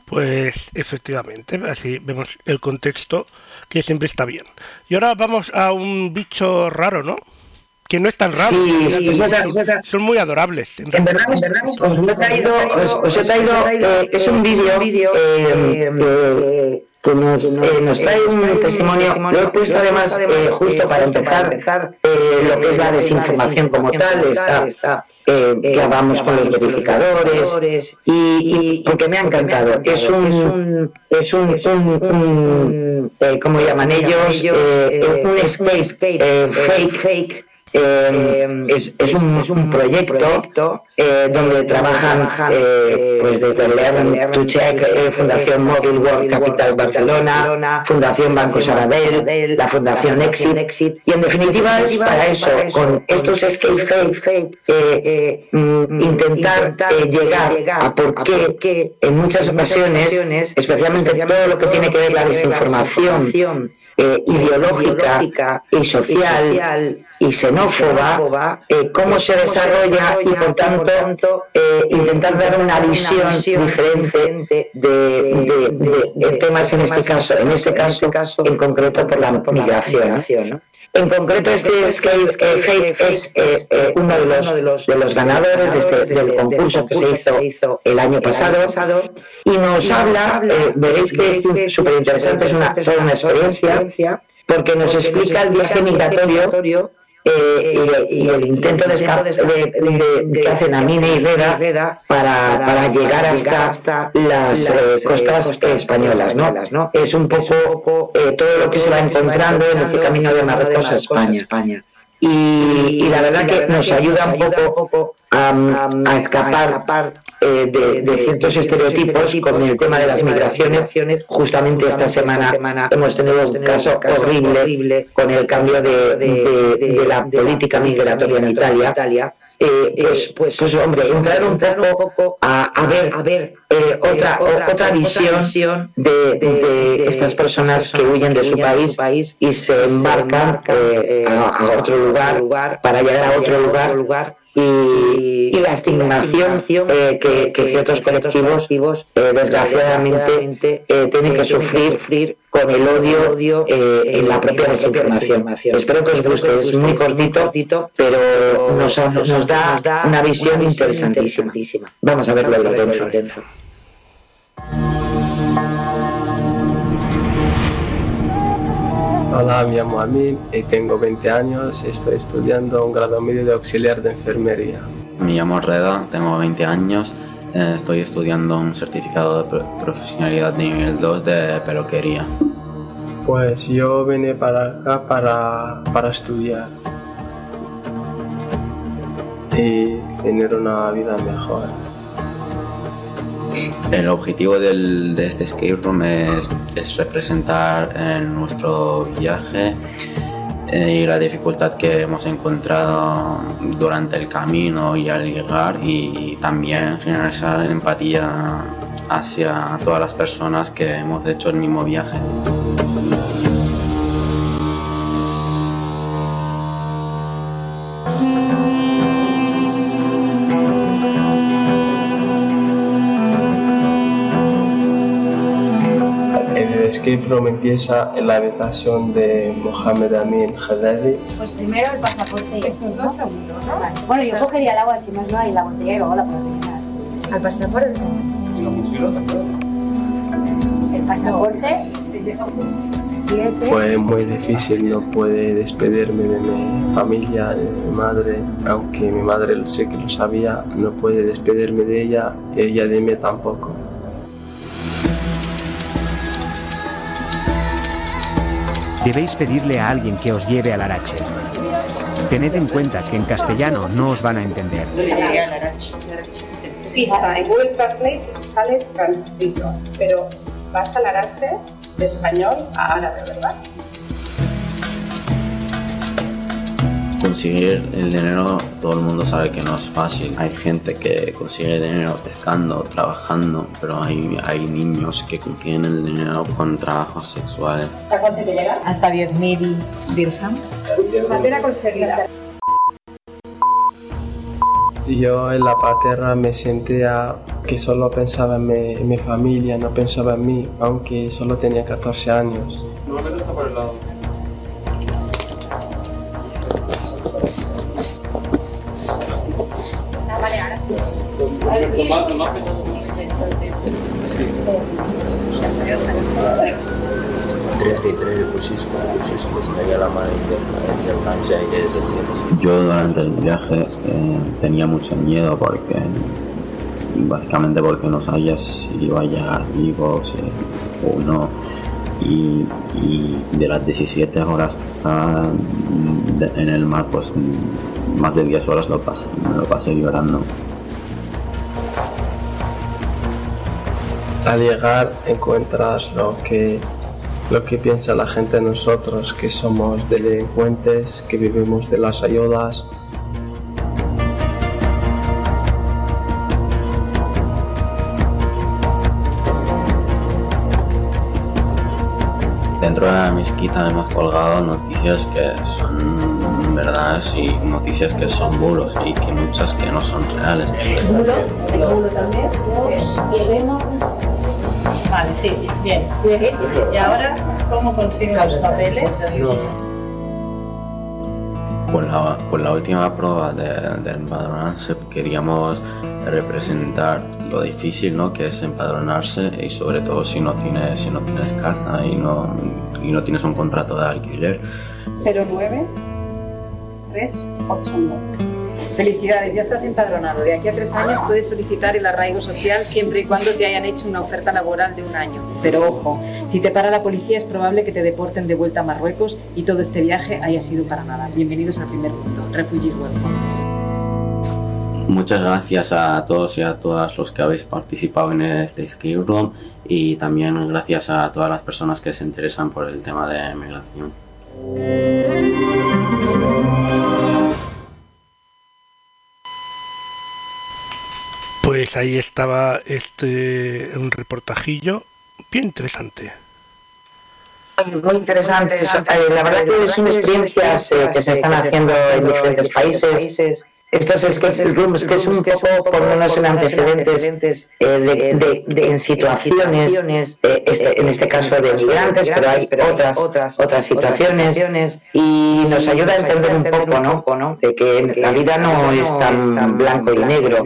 Pues efectivamente, así vemos el contexto que siempre está bien. Y ahora vamos a un bicho raro, ¿no? Que no es tan raro. Sí, son, muy adorables. En, verdad, en verdad os, he traído, os, he traído eh, es un vídeo eh, eh, que nos, eh, nos trae un testimonio, lo he puesto además eh, justo para empezar eh, lo que es la desinformación como tal, está, que vamos con los verificadores y, porque me ha encantado. Es un, es un, un, como llaman ellos, un escape fake, fake eh, es, es, un, es, un, proyecto eh, donde trabajan eh, pues desde Learn to Check, Fundación Mobile World Capital Barcelona, Fundación Banco Sabadell, la Fundación Exit, y en definitiva es para eso, con estos escape fake, mm, intentar llegar a por qué en muchas ocasiones, especialmente todo lo que tiene que ver la desinformación ideológica y social, y xenófoba, eh, cómo se desarrolla y por tanto eh, intentar dar una visión diferente de, temas en este caso, en este caso en concreto por la migración. En concreto, este Skate Fake es eh, uno de los, de los ganadores de este, del concurso que se hizo el año pasado. y nos habla, veréis que es súper interesante, es una, toda una experiencia, porque nos explica el viaje migratorio eh, y, el intento de escape de, que hacen Amine y Reda para, para llegar hasta las eh, costas españolas. ¿no? Es un poco eh, todo lo que se va encontrando en ese camino de Marruecos a España. Y, la verdad que nos ayuda un poco a, escapar eh, de, ciertos estereotipos con el tema de las migraciones. Justamente esta semana hemos tenido un caso horrible con el cambio de, la política migratoria en Italia. Eh, pues, pues, pues, hombre, entrar un poco a, ver, a ver eh, otra, otra, visión de, estas personas que huyen de su país y se embarcan a, otro lugar para llegar a otro lugar y, la estigmación eh, que, ciertos colectivos eh, desgraciadamente eh, tienen que sufrir con el odio en la propia desinformación. Espero que os guste, es muy cortito, pero nos, nos da una visión interesantísima. Vamos a verlo, Lorenzo. Hola, me llamo Amin y tengo 20 años y estoy estudiando un grado medio de auxiliar de enfermería. Me llamo Reda, tengo 20 años, eh, estoy estudiando un certificado de profesionalidad nivel 2 de peluquería. Pues yo vine para acá para, para estudiar y tener una vida mejor. El objetivo del, de este escape room es, es representar en nuestro viaje eh, y la dificultad que hemos encontrado durante el camino y al llegar y también generar empatía hacia todas las personas que hemos hecho el mismo viaje. Escape room empieza en la habitación de Mohamed Amin Haddadi. Pues primero el pasaporte y estos dos segundos, ¿no? Bueno, yo cogería el agua si más no hay la botella y luego la puedo terminar. Al pasaporte. ¿Y la mochila también? El pasaporte. Siete. Fue muy difícil, no pude despedirme de mi familia, de mi madre, aunque mi madre sé que lo sabía, no pude despedirme de ella, ella de mí tampoco. Debéis pedirle a alguien que os lleve al Arache. Tened en cuenta que en castellano no os van a entender. Pista en Google Translate sale transcrito, pero vas al Arache de español a árabe, ¿verdad? Conseguir el dinero, todo el mundo sabe que no es fácil. Hay gente que consigue dinero pescando, trabajando, pero hay, hay niños que consiguen el dinero con trabajos sexuales. ¿Hasta cuánto te llega? Hasta 10.000 dirhams. Conseguida. Yo en la paterna me sentía que solo pensaba en mi, en mi familia, no pensaba en mí, aunque solo tenía 14 años. Normalmente está por el lado. Yo durante el viaje eh, tenía mucho miedo porque básicamente porque no sabía si iba a llegar vivo o, no. Y, de las 17 horas que estaba en el mar, pues más de 10 horas lo pasé, me lo pasé llorando. Al llegar encuentras lo que, lo que piensa la gente de nosotros, que somos delincuentes, que vivimos de las ayudas. Dentro de la mezquita hemos colgado noticias que son verdades y noticias que son bulos y que muchas que no son reales. ¿Bulo? ¿Es bulo también? Vale, sí, bien. ¿Y ahora cómo consigues los papeles? Con la, con la última prueba de, de empadronarse queríamos representar lo difícil ¿no? que es empadronarse y sobre todo si no tienes, si no tienes casa y no, y no tienes un contrato de alquiler. 09 389. Felicidades, ya estás empadronado. De aquí a tres años puedes solicitar el arraigo social siempre y cuando te hayan hecho una oferta laboral de un año. Pero ojo, si te para la policía es probable que te deporten de vuelta a Marruecos y todo este viaje haya sido para nada. Bienvenidos al primer punto, Refugees Welcome. Muchas gracias a todos y a todas los que habéis participado en este escape room y también gracias a todas las personas que se interesan por el tema de migración. Pues ahí estaba este un reportajillo bien interesante. Muy interesante. Eh, La verdad que son experiencias eh, que se están haciendo en diferentes países. Estos escape rooms, que es un poco ponernos en antecedentes eh, de, de- de- en situaciones, eh, este- en este caso de migrantes, pero hay otras, otras, situaciones y nos ayuda a entender un poco, ¿no? De que la vida no es tan blanco y negro,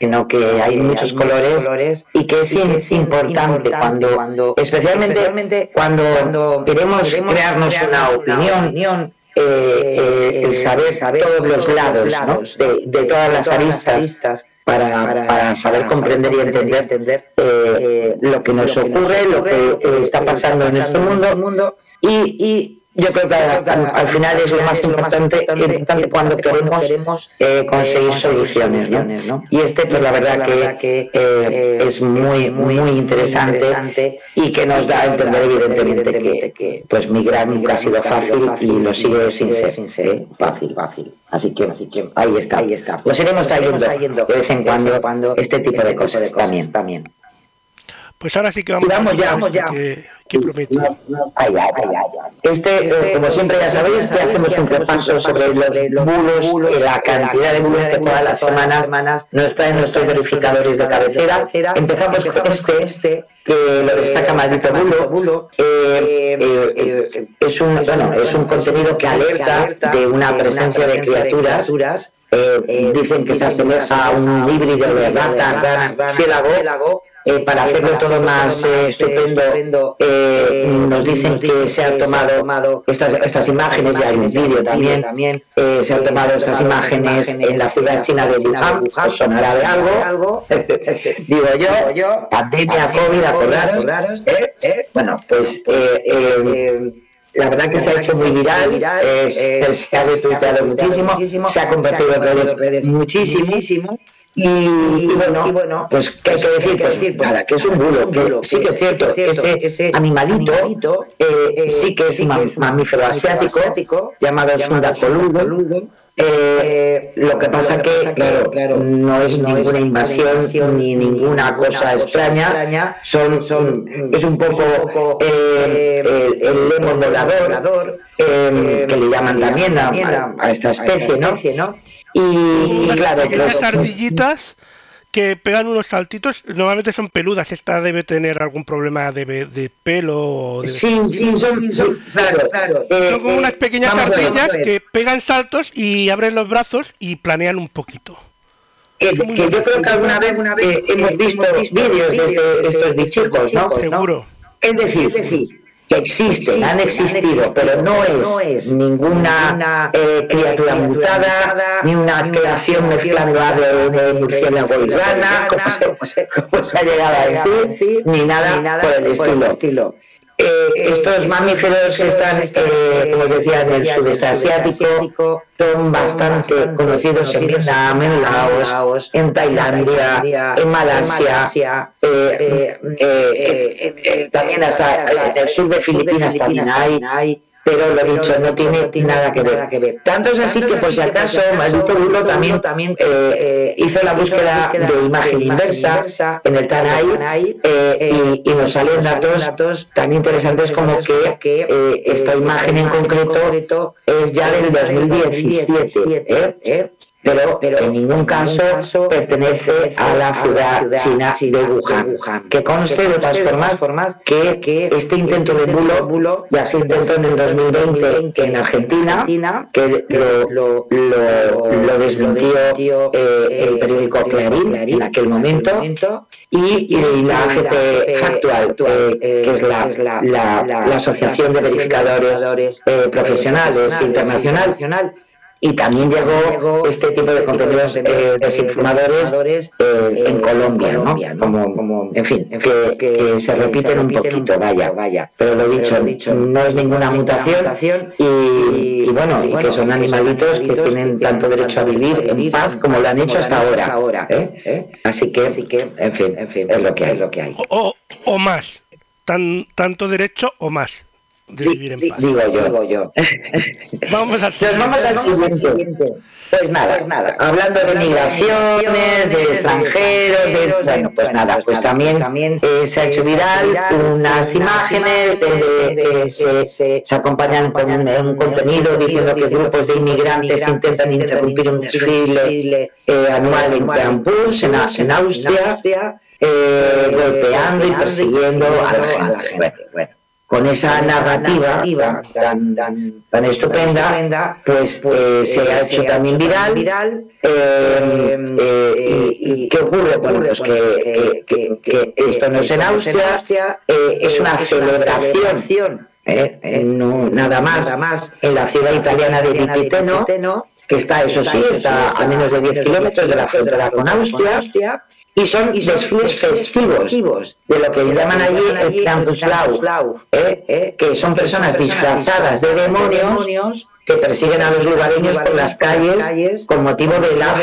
sino que hay muchos colores y que es importante cuando, especialmente cuando queremos crearnos una opinión, eh, eh, el saber todos los lados ¿no? de, de todas las aristas para, para saber comprender y entender eh, lo que nos ocurre, lo que eh, está pasando en nuestro mundo y, y yo creo que al, al final es lo más importante, importante cuando queremos eh, conseguir soluciones. ¿no? Y este, pues la verdad que eh, es muy, muy, interesante y que nos da a entender evidentemente que, pues migrar nunca ha sido fácil y lo sigue sin ser, ¿eh? fácil, fácil. Así que, así que ahí está, ahí está. Los iremos trayendo de vez en cuando, cuando este tipo de cosas también, también. Pues ahora sí que vamos, vamos ya, a vamos ya. Que, que promete. Ay, ay, ay. Este, eh, como siempre ya sabéis, que hacemos un repaso sobre los bulos, y la cantidad de bulos que todas las semanas nos traen nuestros verificadores de cabecera. Empezamos con este, este que lo destaca Maldito Bulo. Eh, eh, es, un, bueno, es un contenido que alerta de una presencia de criaturas. dicen que se asemeja a un híbrido de rata, rana, murciélago, eh, para hacerlo todo más eh, estupendo, eh, nos dicen que se han tomado estas, estas imágenes, ya hay un vídeo también, eh, se han tomado estas imágenes en la ciudad china de Wuhan, os sonará de algo, digo yo, pandemia, COVID, acordaros, ¿eh? ¿eh? bueno, pues eh, eh, la verdad que se ha hecho muy viral, eh, se ha retuiteado muchísimo, se ha compartido en redes muchísimo, y, y bueno, y bueno, pues ¿qué hay que decir? Pues, pues nada, que es un bulo, que sí que es cierto, ese, ese animalito eh, sí que es un mam- mamífero asiático, llamado sundacoludo, eh, lo que pasa que, claro, claro, no es ninguna invasión ni ninguna cosa extraña, son, son, es un poco eh, el, el lemur volador, eh, que le llaman también a, a- a esta especie, ¿no? Y, y claro, Pequeñas pues, ardillitas que pegan unos saltitos, normalmente son peludas. Esta debe tener algún problema de, de pelo. o de- Sí, sí, son, son- claro, claro. eh, Son como unas eh, pequeñas ardillas que pegan saltos y abren los brazos y planean un poquito. Que, que yo creo que alguna vez eh, hemos visto vídeos de este- estos bichicos, ¿no? Seguro. Es decir, que existen, han existido, pero no es ninguna eh, criatura mutada, ni una creación mezclando de murciélago y rana, como se, como se ha llegado a decir, ni nada por el estilo. Eh, estos mamíferos están, eh, como decía, en el sudeste asiático, son bastante conocidos en Vietnam, en Laos, en Tailandia, en Malasia, eh, eh, eh, eh, también hasta en el sur de Filipinas también hay. Pero lo dicho, no tiene nada que ver. Tanto es así que, por si acaso, Maldito Bulo también, también eh, eh, hizo la búsqueda de imagen inversa en el TANAI eh, y, y nos salen datos tan interesantes como que eh, esta imagen en concreto es ya del 2017. ¿Eh? ¿eh? Pero, pero en ningún caso pertenece a la ciudad china de Wuhan. Que conste de todas formas que, que este intento de bulo ya se intentó en el 2020 en Argentina, que lo, lo, lo, lo desmintió eh, el periódico Clarín en aquel momento, y, y la AFP Factual, eh, que es la, la, la, la Asociación de Verificadores eh, Profesionales Internacional, y también llegó este tipo de contenidos eh, desinformadores eh, en Colombia, ¿no? Como, como, en fin, que, que se repiten un poquito, vaya, vaya. Pero lo dicho, no es ninguna mutación y, y bueno, y que son animalitos que tienen tanto derecho a vivir en paz como lo han hecho hasta ahora. ¿eh? Así que, en fin, en fin, es lo que hay, lo que hay. O, o más. Tan, tanto derecho o más de vivir en paz. Digo yo, digo yo. Vamos al Nos vamos al siguiente. Pues nada, pues nada, hablando de migraciones, de extranjeros, de, bueno, pues nada, pues también, también eh, se ha hecho viral unas imágenes donde eh, se, se, se acompañan con un, un contenido diciendo que grupos de inmigrantes intentan interrumpir un desfile eh, anual en Krampus, en, en Austria, eh, golpeando y persiguiendo a la, a la gente. Bueno, con esa narrativa tan, tan, tan estupenda, pues eh, se ha hecho también viral. Eh, eh, y, qué ocurre? Bueno, pues que, que, que esto no es en Austria, eh, es una celebración, eh, no, nada más, nada más, en la ciudad italiana de Vipiteno, que está, eso sí, está a menos de 10 kilómetros de la frontera con Austria, y son desfiles festivos de lo que llaman allí el Krampuslau, ¿eh? ¿eh? que son personas disfrazadas de demonios que persiguen a los lugareños por las calles con motivo de la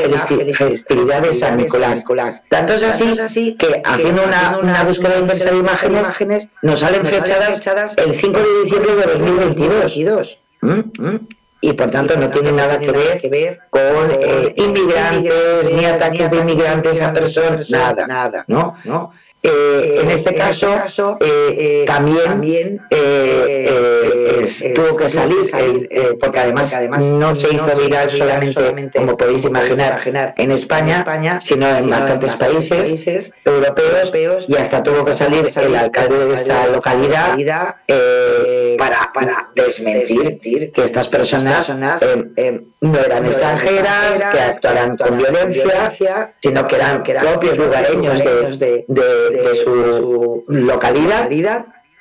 festividad de San Nicolás. Tanto es así que haciendo una, una búsqueda inversa de imágenes nos salen fechadas el 5 de diciembre de 2022. ¿Mm? ¿Mm? Y por tanto no tiene nada que ver, con eh, inmigrantes, ni ataques de inmigrantes a personas, nada, nada, ¿no? ¿no? Eh, en este caso, eh, también tuvo que salir, porque además, no se hizo viral solamente, como podéis imaginar, en España, sino en bastantes países europeos, y hasta tuvo que salir el alcalde de esta localidad para, para desmentir que estas personas no eran extranjeras, que actuaran con violencia, sino que eran propios lugareños de, de, su localidad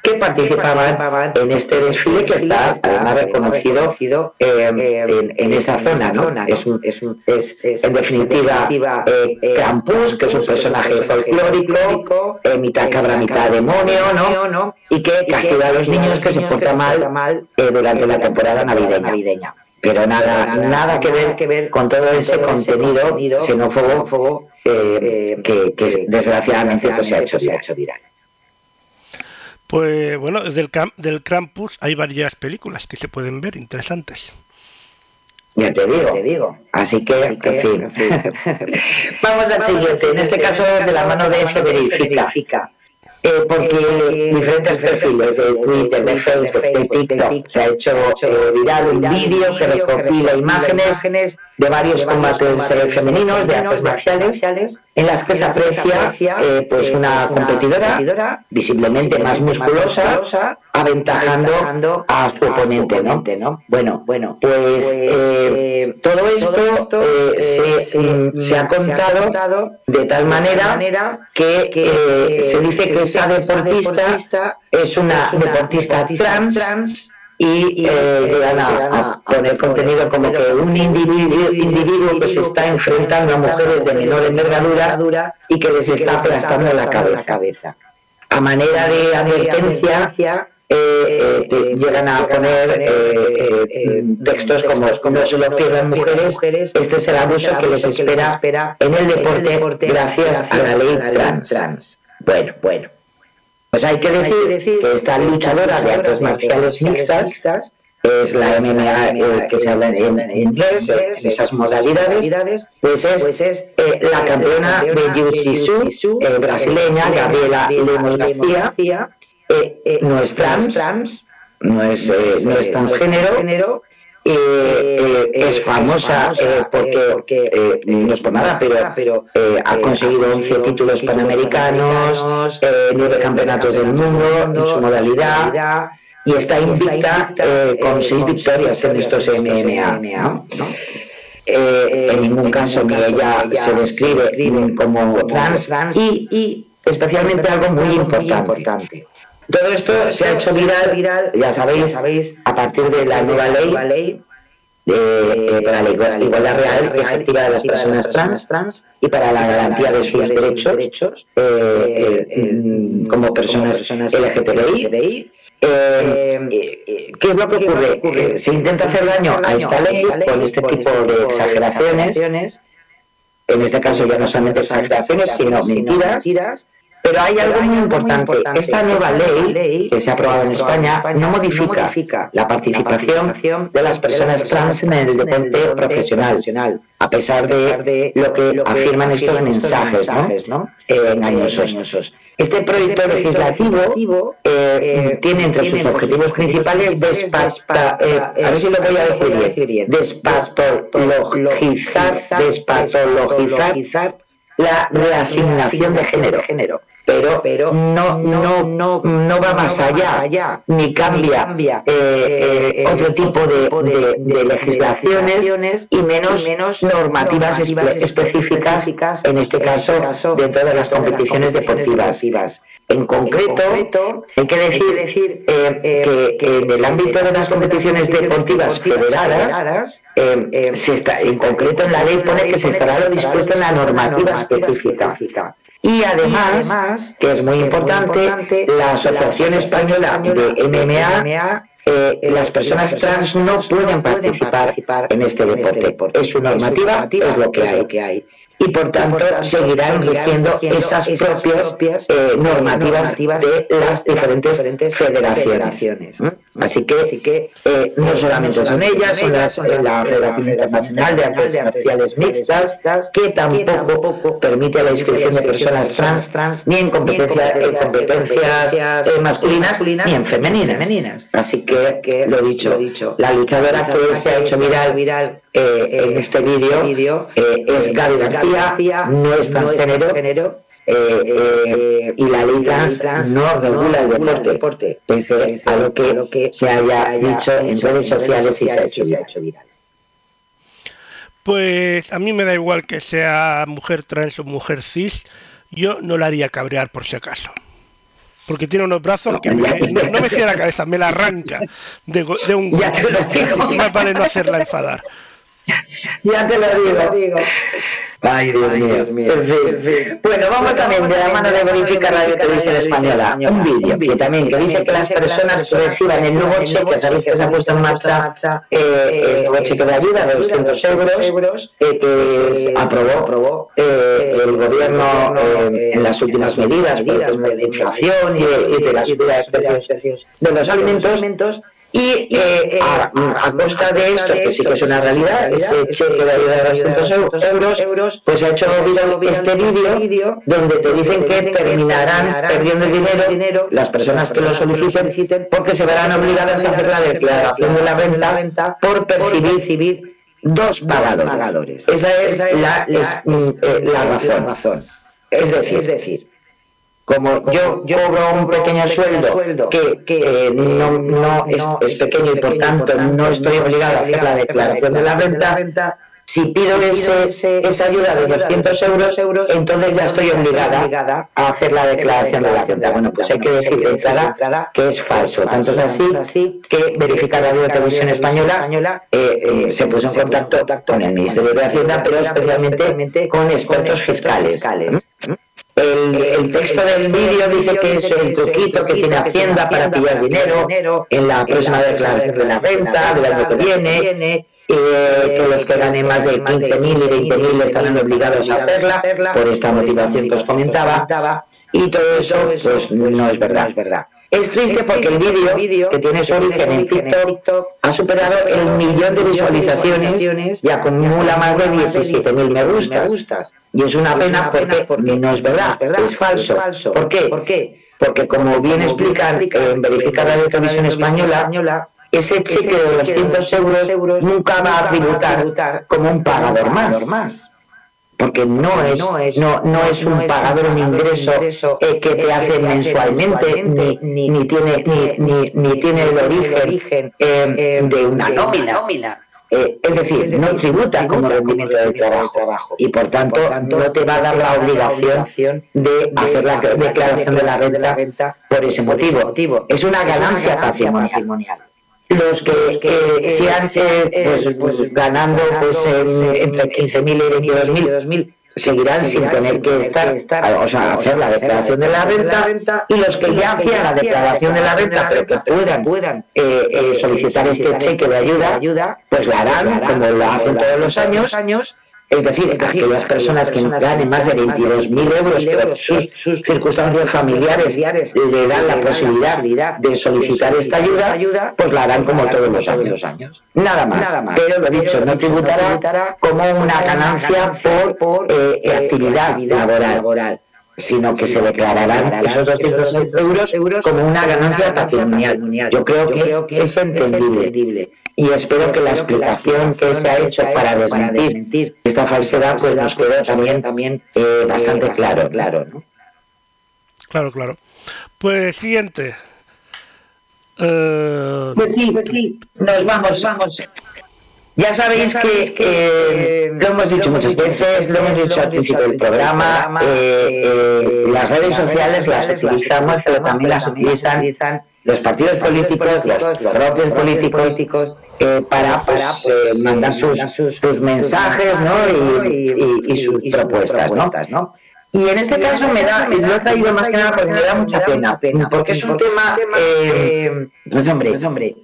que participaban en este desfile que está además reconocido en, esa zona, ¿no? Es, un, es, un, es, en definitiva eh, Krampus, que es un personaje folclórico, eh, mitad cabra, mitad demonio, ¿no? Y que castiga a los niños que se portan mal eh, durante la temporada navideña pero nada, nada que ver que ver con todo ese contenido xenófobo eh, que, que desgraciadamente pues, se ha hecho se ha hecho viral. Pues bueno, del, del Krampus hay varias películas que se pueden ver interesantes. Ya te digo, te digo. Así que, en fin. Vamos al siguiente, en este caso de la mano de F verifica. Eh, porque diferentes perfiles de Twitter, de Facebook, de TikTok, se ha hecho eh, viral un vídeo que recopila imágenes de varios combates eh, femeninos de artes marciales en las que se aprecia eh, pues una competidora visiblemente más musculosa aventajando a su oponente ¿no? bueno bueno pues todo esto se, se, ha contado de tal manera que se dice que esa deportista es una deportista trans y eh, llegan a, poner contenido como que un individuo, individuo que se está enfrentando a mujeres de menor envergadura y que les está aplastando la cabeza. A manera de advertencia, eh, eh, llegan a poner textos como no se lo pierdan mujeres, este es el abuso que les espera en el deporte gracias a la ley trans. Bueno, bueno. Pues hay que decir, que esta luchadora de artes marciales mixtas es la MMA eh, que se habla en, inglés, en esas modalidades, pues es, pues es eh, la campeona de Jiu-Jitsu eh, brasileña, Gabriela Lemos García, no es trans, no es, no es transgénero, eh, es famosa eh, porque, eh, no es por nada, pero, ha conseguido 11 títulos panamericanos, 9 campeonatos del mundo en su modalidad y está invicta con 6 victorias en estos MMA. en ningún caso ni ella se describe como trans y, especialmente algo muy importante. Todo esto se ha hecho viral, viral. ya sabéis, sabéis, a partir de la nueva ley, de, para la igualdad real y efectiva de las personas trans, trans y para la garantía de sus derechos eh, eh, como personas LGTBI. Eh, ¿Qué es lo que ocurre? se intenta hacer daño a esta ley con este tipo de exageraciones, en este caso ya no solamente exageraciones, sino mentiras, pero hay algo muy importante. Esta nueva ley que se ha aprobado en España no modifica la participación de las personas trans en el deporte profesional, a pesar de lo que afirman estos mensajes ¿no? Eh, engañosos. Este proyecto legislativo eh, eh, tiene entre sus objetivos principales despasta, a ver si lo voy a decir bien, despatologizar, despatologizar la reasignación de género pero, pero no, no, no, no va más allá, ni cambia eh, eh, eh, otro tipo de, de, legislaciones y menos, menos normativas específicas, en este caso, dentro de las competiciones deportivas. En concreto, hay que decir, decir que, en el ámbito de las competiciones deportivas federadas, se está, en concreto en la ley pone que se estará lo dispuesto en la normativa específica. Y además, que es muy importante, la Asociación Española de MMA eh, las personas trans no pueden participar en este deporte. Es su normativa, es lo que hay. Y por tanto seguirán rigiendo esas propias eh, normativas de las diferentes federaciones. Así que, así que eh, no solamente son ellas, son las, eh, la Federación Internacional de Artes Marciales Mixtas, que tampoco permite la inscripción de personas trans, ni en competencia- en competencias eh, masculinas, ni en femeninas. Así que, lo dicho, la luchadora que se ha hecho viral eh, en este vídeo eh, es Gaby García, no es transgénero, eh, eh, y la ley trans no regula el deporte, pese a lo que se haya dicho en redes sociales y se ha hecho viral. Pues a mí me da igual que sea mujer trans o mujer cis, yo no la haría cabrear por si acaso. Porque tiene unos brazos que me- no, no me gira la cabeza, me la arranca de, de un. Más vale no hacerla enfadar. Ya te lo digo. Ay, Dios mío. En fin. Bueno, vamos también de la mano de Verifica Radio Televisión Española. Un vídeo que también que dice que las personas reciban el nuevo cheque, sabéis que se ha puesto en marcha eh, el nuevo cheque de ayuda de 200 euros eh, que aprobó, aprobó eh, el gobierno eh, en las últimas medidas tema de la inflación y de, y de la subida de precios de los alimentos. Y eh, a, a costa de esto, que sí que es una realidad, ese cheque de ayuda de 200 eu- euros, pues ha hecho viral este vídeo donde te dicen que terminarán perdiendo dinero las personas que lo soliciten porque se verán obligadas a hacer la declaración de la renta por percibir dos pagadores. Esa es la, mm, eh, razón. Es decir, es decir, como yo, yo cobro un pequeño sueldo que, que no, no es, es pequeño y por tanto no estoy obligado a hacer la declaración de la renta, si pido ese, esa ayuda de 200 euros, entonces ya estoy obligada a hacer la declaración de la renta. Bueno, pues hay que decir de entrada que es falso. Tanto es así que Verificar y Televisión Española eh, eh, se puso en contacto con el Ministerio de Hacienda, pero especialmente con expertos fiscales. El, el texto del vídeo dice que es el truquito que tiene Hacienda para pillar dinero en la próxima declaración de la renta del año que viene, eh, que los que ganen más de 15.000 y 20.000 estarán obligados a hacerla por esta motivación que os comentaba y todo eso pues no es verdad. Es verdad. Es triste porque el vídeo, que tiene su origen en TikTok, ha superado el millón de visualizaciones y acumula más de 17.000 me gustas. Y es una pena porque no es verdad, es falso. ¿Por qué? Porque como bien explican en Verificar Radio Televisión Española, ese cheque de 200 euros nunca va a tributar como un pagador más porque no es, no, no es un pagador, un ingreso eh, que te hacen mensualmente, ni, ni, ni tiene, ni, ni, ni tiene el origen eh, de una nómina. Eh, es decir, no tributa como rendimiento del trabajo. y por tanto no te va a dar la obligación de hacer la declaración de la renta por ese motivo. Es una ganancia patrimonial los que eh, sean eh, pues, pues, ganando pues, en- entre 15.000 y 22.000 seguirán sin tener que estar, o sea, hacer la declaración de la renta y los que ya hacían la declaración de la renta pero que puedan, puedan eh, eh, solicitar este cheque de ayuda, pues la harán como lo hacen todos los años es decir, aquellas personas que ganen más de 22.000 euros, pero sus, sus circunstancias familiares le dan la posibilidad de solicitar esta ayuda, pues la harán como todos los años. Nada más. Pero lo dicho, no tributará como una ganancia por eh, actividad laboral sino que se declararán esos 200 euros como una ganancia patrimonial. Yo creo que es entendible y espero que la explicación que se ha hecho para desmentir esta falsedad pues nos quede también también eh, bastante claro, claro, ¿no? Claro, claro. Pues siguiente. Eh, Pues sí, pues sí, nos vamos, vamos. Ya sabéis que eh, lo hemos dicho muchas veces, lo hemos dicho al principio del programa, eh, eh, las redes sociales las utilizamos, pero también las utilizan los partidos políticos, los propios políticos, eh, para pues, eh, mandar sus, sus mensajes ¿no? y, y- y sus propuestas. ¿no? Y en este caso me da, lo he traído más que nada porque me da mucha pena, porque es un tema, eh, pues hombre,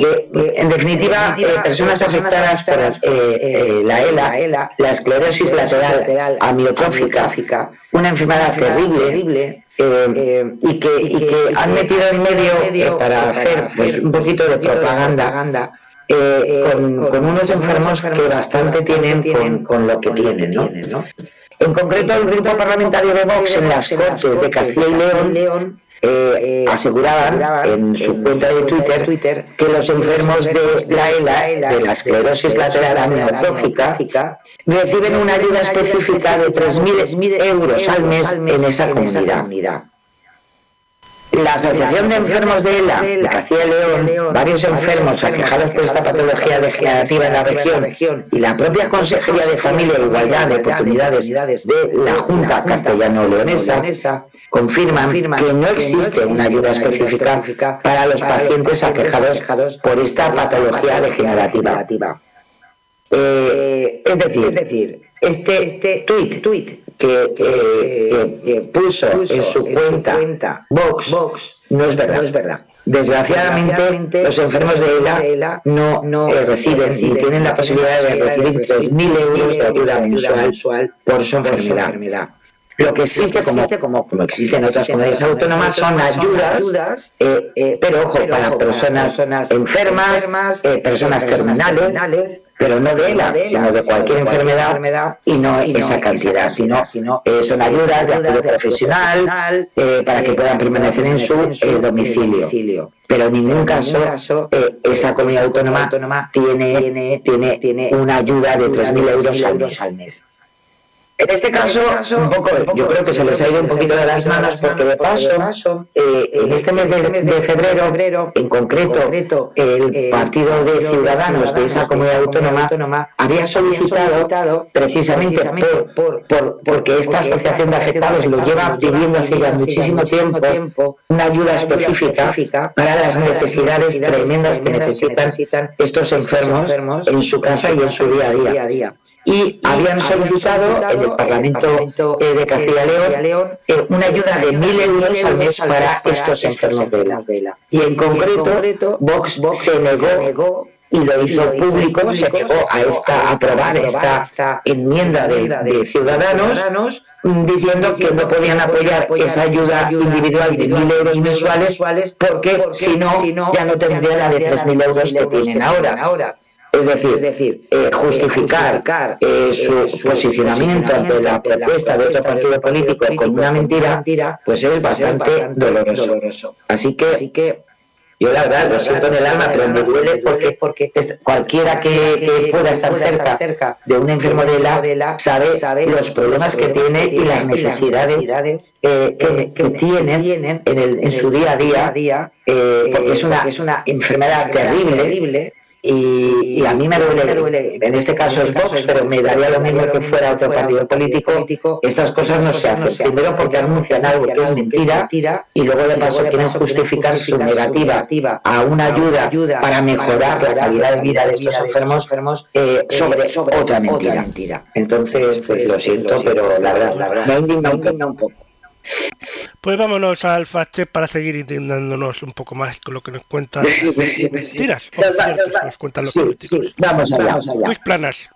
en definitiva, eh, personas afectadas por eh, eh, la ELA, la esclerosis lateral amiotrófica, una enfermedad terrible, y, que, han metido en medio para hacer pues, un poquito de propaganda con, unos enfermos que bastante tienen con, lo que tienen. ¿no? En concreto, el grupo parlamentario de Vox en las Cortes de Castilla y León eh, aseguraban en su cuenta de Twitter que los enfermos de la ELA, de la esclerosis lateral amiotrófica, reciben una ayuda específica de 3.000 euros al mes en esa comunidad. La Asociación de Enfermos de ELA Castilla y León, varios enfermos aquejados por esta patología degenerativa en la región y la propia Consejería de Familia e Igualdad de Oportunidades de la Junta Castellano-Leonesa confirman que no existe una ayuda específica para los pacientes aquejados por esta patología degenerativa. Eh, es decir, este, tweet que, puso, en su cuenta, Vox, no es verdad. No es verdad. Desgraciadamente, los enfermos de ELA no, no eh, reciben y tienen la posibilidad de recibir 3.000 euros de ayuda mensual por su enfermedad. Lo que existe, como, como, como existe en otras comunidades autónomas, son ayudas, eh, eh, pero ojo, para personas enfermas, personas terminales, pero no de ELA, sino de cualquier enfermedad y no esa cantidad, sino, eh, son ayudas de apoyo profesional eh, para que puedan permanecer en su eh, domicilio. Pero en ningún caso esa comunidad autónoma tiene, tiene, tiene una ayuda de 3.000 euros al mes. En este caso, un poco, yo creo que se les ha ido un poquito de las manos porque de paso, eh, en este mes de, febrero, en concreto, el Partido de Ciudadanos de esa comunidad autónoma había solicitado, precisamente por, porque esta asociación de afectados lo lleva pidiendo hace ya muchísimo tiempo, una ayuda específica para las necesidades tremendas que necesitan estos enfermos en su casa y en su día a día y habían solicitado en el Parlamento eh, de Castilla y León eh, una ayuda de mil euros al mes para estos enfermos de la. Y en concreto, Vox se negó y lo hizo público, se negó a esta aprobar esta enmienda de, ciudadanos diciendo que no podían apoyar esa ayuda individual de mil euros mensuales porque si no ya no tendría la de tres mil euros que tienen ahora. Es decir, es decir eh, justificar eh, su posicionamiento ante la propuesta de otro partido político con una mentira, pues es bastante doloroso. Así que yo la verdad lo siento en el alma, pero me duele porque, porque cualquiera que, pueda estar cerca de un enfermo de la sabe, sabe los problemas que tiene y las necesidades eh, que, tienen en, el, en su día a día, porque es una, es una enfermedad terrible y, a mí me duele, en este caso es Vox, pero me daría lo mismo que fuera otro partido político. Estas cosas no se hacen. Primero porque anuncian algo que es mentira y luego de paso quieren justificar su negativa a una ayuda para mejorar la calidad de vida de estos enfermos eh, sobre otra mentira. Entonces, pues lo siento, pero la verdad, me indigna un poco. Pues vámonos al fache para seguir indignándonos un poco más con lo que nos cuentan. Mentiras, nos cuentan los sí, vamos allá, vamos allá. Luis Planas.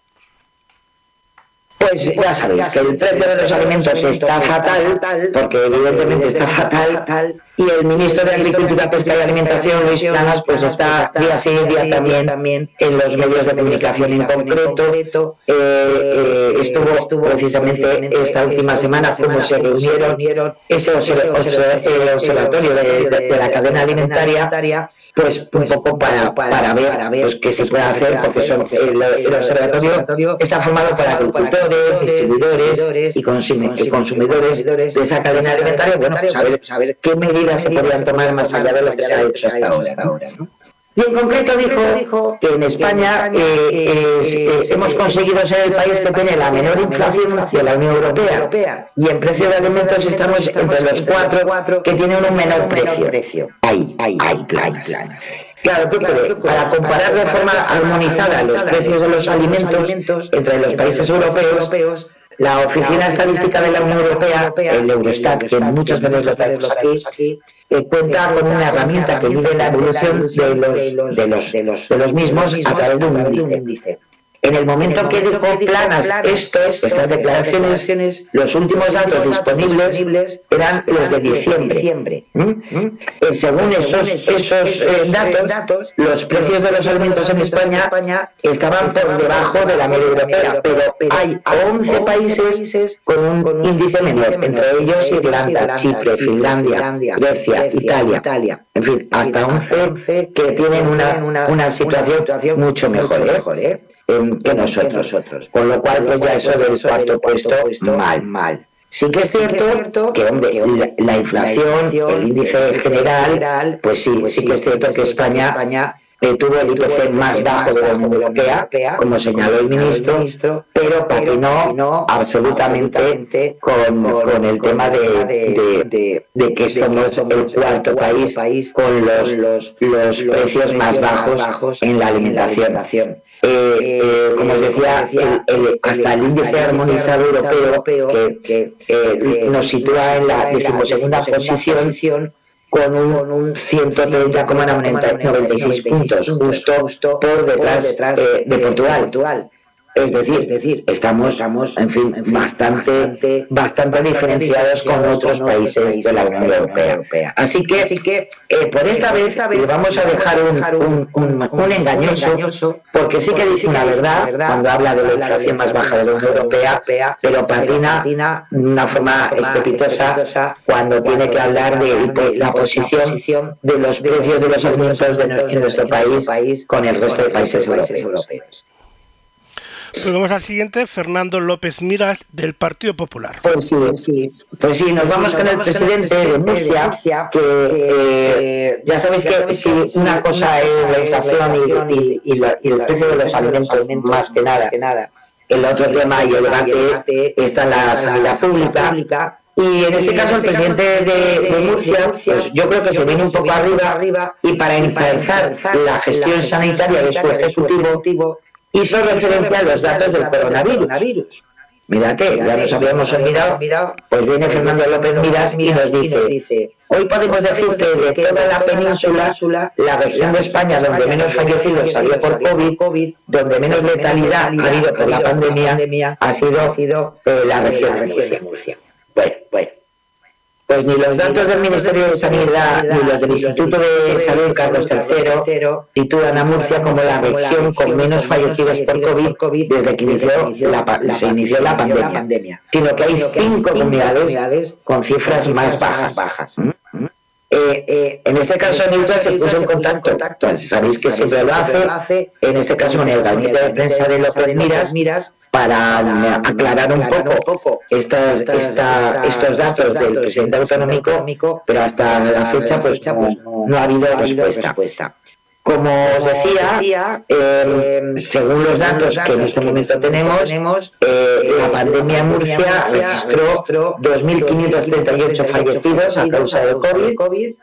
Pues ya sabéis que el precio de los alimentos está fatal, porque evidentemente está fatal, y el ministro de Agricultura, Pesca y Alimentación, Luis Planas, pues está día sí, día también en los medios de comunicación en concreto. Eh, eh, estuvo precisamente esta última semana como se reunieron ese observatorio de la cadena alimentaria pues un poco para, para ver, para ver pues, qué se puede hacer, porque son, el, observatorio está formado por agricultores, distribuidores y consumidores de esa cadena alimentaria, bueno, saber, saber qué medidas se podrían tomar más allá de lo que se ha hecho hasta ahora. ¿no? Y en concreto dijo que en España eh, eh, hemos conseguido ser el país que tiene la menor inflación de la Unión Europea. Y en precio de alimentos estamos entre los cuatro que tienen un menor precio. Hay, hay, hay plan. Claro, Para comparar de forma armonizada los precios de los alimentos entre los países europeos, La Oficina Estadística de la Unión Europea, el Eurostat, que muchas veces lo traemos aquí, eh, cuenta con una herramienta que mide la evolución de los, de los, de los, de los mismos a través de un índice. En el momento que dijo Planas esto, estas declaraciones, los últimos datos disponibles eran los de diciembre. ¿Mm? Eh, según esos, esos eh, datos, los precios de los alimentos en España estaban por debajo de la media europea, pero hay 11 países con un índice menor, entre ellos Irlanda, Chipre, Finlandia, Grecia, Italia, en fin, hasta 11 que tienen una, una situación mucho mejor. ¿eh? Que nosotros. Con lo cual, pues ya eso del cuarto puesto, mal, mal. Sí que es cierto que, hombre, la, inflación, el índice general, pues sí, sí que es cierto que España tuvo el IPC más bajo de la Unión Europea, como señaló el ministro, pero patinó absolutamente con, el tema de, que somos el cuarto país con los, los, precios más bajos en la alimentación. Eh, eh, como os decía, hasta el índice armonizado europeo que, eh, nos sitúa en la decimosegunda posición con un, 130,96 puntos, justo, por detrás, eh, de Portugal. Es decir, decir estamos, estamos, en fin, bastante, bastante diferenciados con otros países de la Unión Europea. Así que, así que eh, por esta vez, le vamos a dejar un, un, engañoso, porque sí que dice una verdad cuando habla de la inflación más baja de la Unión Europea, pero patina de una forma estrepitosa cuando tiene que hablar de, la posición de los precios de los alimentos de, nuestro país con el resto de países europeos. Pues vamos al siguiente, Fernando López Miras, del Partido Popular. Pues sí, sí. Pues sí, nos vamos con el presidente de Murcia, que eh, ya sabéis que si una cosa es la inflación y, y, el precio de los alimentos más que nada, el otro tema y el debate está en la sanidad pública. Y en este caso el presidente de, Murcia, pues yo creo que se viene un poco arriba, arriba y para ensalzar la gestión sanitaria de su ejecutivo, hizo referencia a los datos del coronavirus. Mírate, ya nos habíamos olvidado, pues viene Fernando López Miras y nos dice, hoy podemos decir que de toda la península, la región de España donde menos fallecidos salió por COVID, donde menos letalidad ha habido por la pandemia, ha sido eh, la región de Murcia. Bueno, bueno. Pues ni los datos del Ministerio de Sanidad ni los del Instituto de Salud Carlos III titulan a Murcia como la región con menos fallecidos por COVID desde que inició la, se inició la pandemia, sino que hay cinco comunidades con cifras más bajas. Eh, eh, en este caso Newton se puso en contacto, pues sabéis que siempre lo hace, en este caso en el gabinete de prensa de López Miras, Miras para aclarar un poco estas, estos datos del presidente autonómico, pero hasta la fecha pues no, ha habido respuesta. Como os decía, eh, según los datos que en este momento tenemos, eh, la pandemia en Murcia registró 2.538 fallecidos a causa del COVID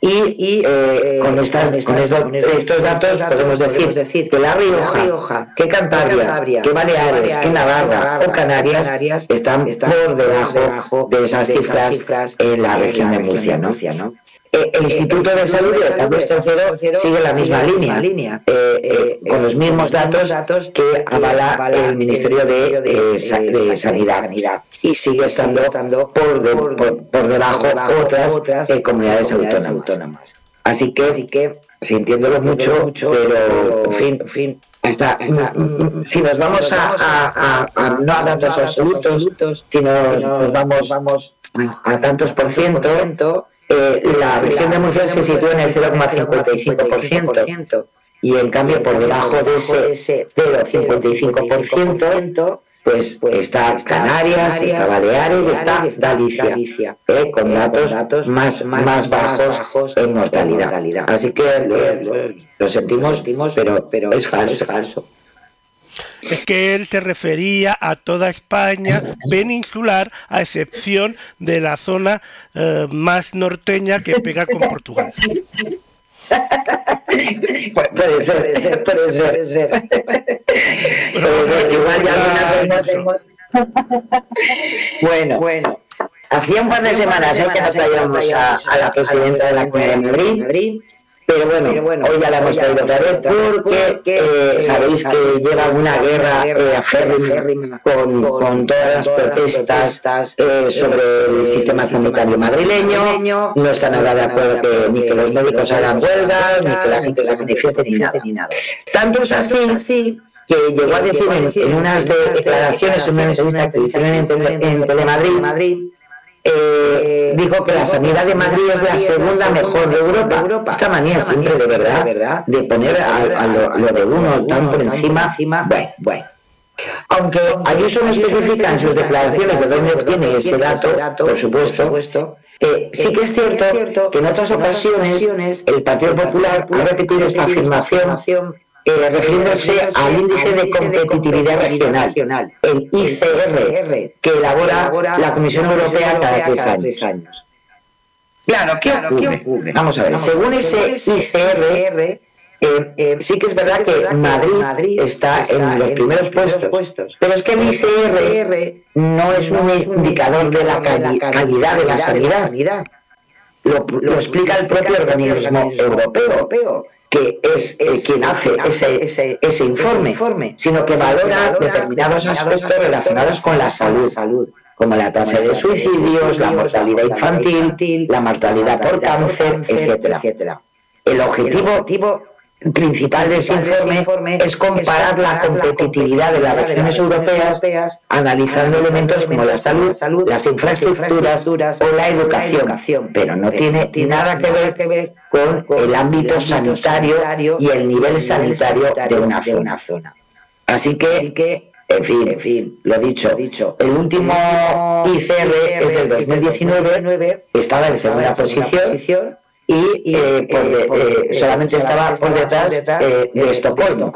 y, eh, con, estas, con, estos datos podemos decir que La Rioja, que Cantabria, que Baleares, que Navarra o Canarias están por debajo de esas cifras en la región de Murcia. ¿no? Eh, el Instituto de Salud de Carlos III sigue la misma línea, eh, eh, con los mismos datos que avala el Ministerio de, Sanidad. Y sigue estando por, por, debajo otras comunidades autónomas. Así que, sintiéndolo mucho, pero en fin, si nos vamos a, no a datos absolutos, si nos, vamos a tantos por ciento, eh, la región de Murcia se sitúa en el 0,55% y en cambio por debajo de ese 0,55% pues, pues está Canarias, está Baleares, está Galicia, eh, con datos más, más bajos en mortalidad. Así que lo, sentimos, pero, pero es falso. Es falso es que él se refería a toda España peninsular, a excepción de la zona eh, más norteña que pega con Portugal. puede ser, puede ser, puede ser. Igual ya Bueno, bueno. Hacía un par de semanas ¿eh? que no traíamos a, a la presidenta de la Comunidad de Madrid, pero bueno, hoy ya la hemos traído otra vez porque eh, sabéis que lleva una guerra eh, aférrima con, con todas las protestas eh, sobre el sistema sanitario madrileño. No está nada de acuerdo que ni que los médicos hagan huelgas, ni que la gente se manifieste, ni nada. Tanto es así que llegó a decir en, en unas de- declaraciones, en una entrevista que le hicieron en Telemadrid, eh, dijo que la sanidad de Madrid es la segunda mejor de Europa. Esta manía siempre de verdad de poner a, a lo, lo de uno tan por encima, bueno, bueno. Aunque Ayuso no especifica en sus declaraciones de dónde obtiene ese dato, por supuesto, eh, sí que es cierto que en otras ocasiones el Partido Popular ha repetido esta afirmación eh, refiriéndose al índice de competitividad regional, el ICR, que elabora la Comisión Europea cada tres años. Claro, ¿qué ocurre? Vamos a ver, según ese ICR, eh, eh, sí que es verdad que Madrid está en los primeros puestos, pero es que el ICR no es un indicador de la cali- calidad de la sanidad. Lo, lo explica el propio organismo europeo, que es eh, quien hace ese, ese, ese informe, sino que valora determinados aspectos relacionados con la salud, como la tasa de suicidios, la mortalidad infantil, la mortalidad por cáncer, etcétera. El objetivo principal de ese informe es comparar la competitividad de las regiones europeas analizando elementos como la salud, las infraestructuras o la educación, pero no tiene nada que ver con el ámbito sanitario y el nivel sanitario de una zona. Así que, en fin, en fin, lo dicho, dicho. El último ICR es del 2019, estaba en segunda posición y eh, por de- eh, solamente estaba por detrás eh, de Estocolmo.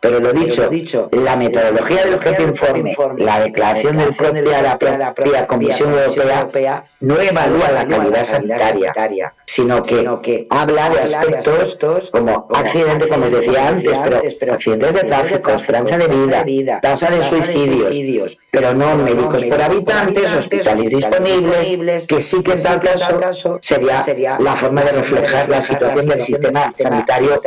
Pero lo dicho, dicho, la metodología del propio informe, la declaración del propio, la propia Comisión Europea no evalúa la calidad sanitaria, sino que habla de aspectos como accidentes, como decía antes, pero accidentes de tráfico, esperanza de vida, tasa de suicidios, pero no médicos por habitantes, hospitales disponibles, que sí que en tal caso sería la forma de reflejar la situación del sistema sanitario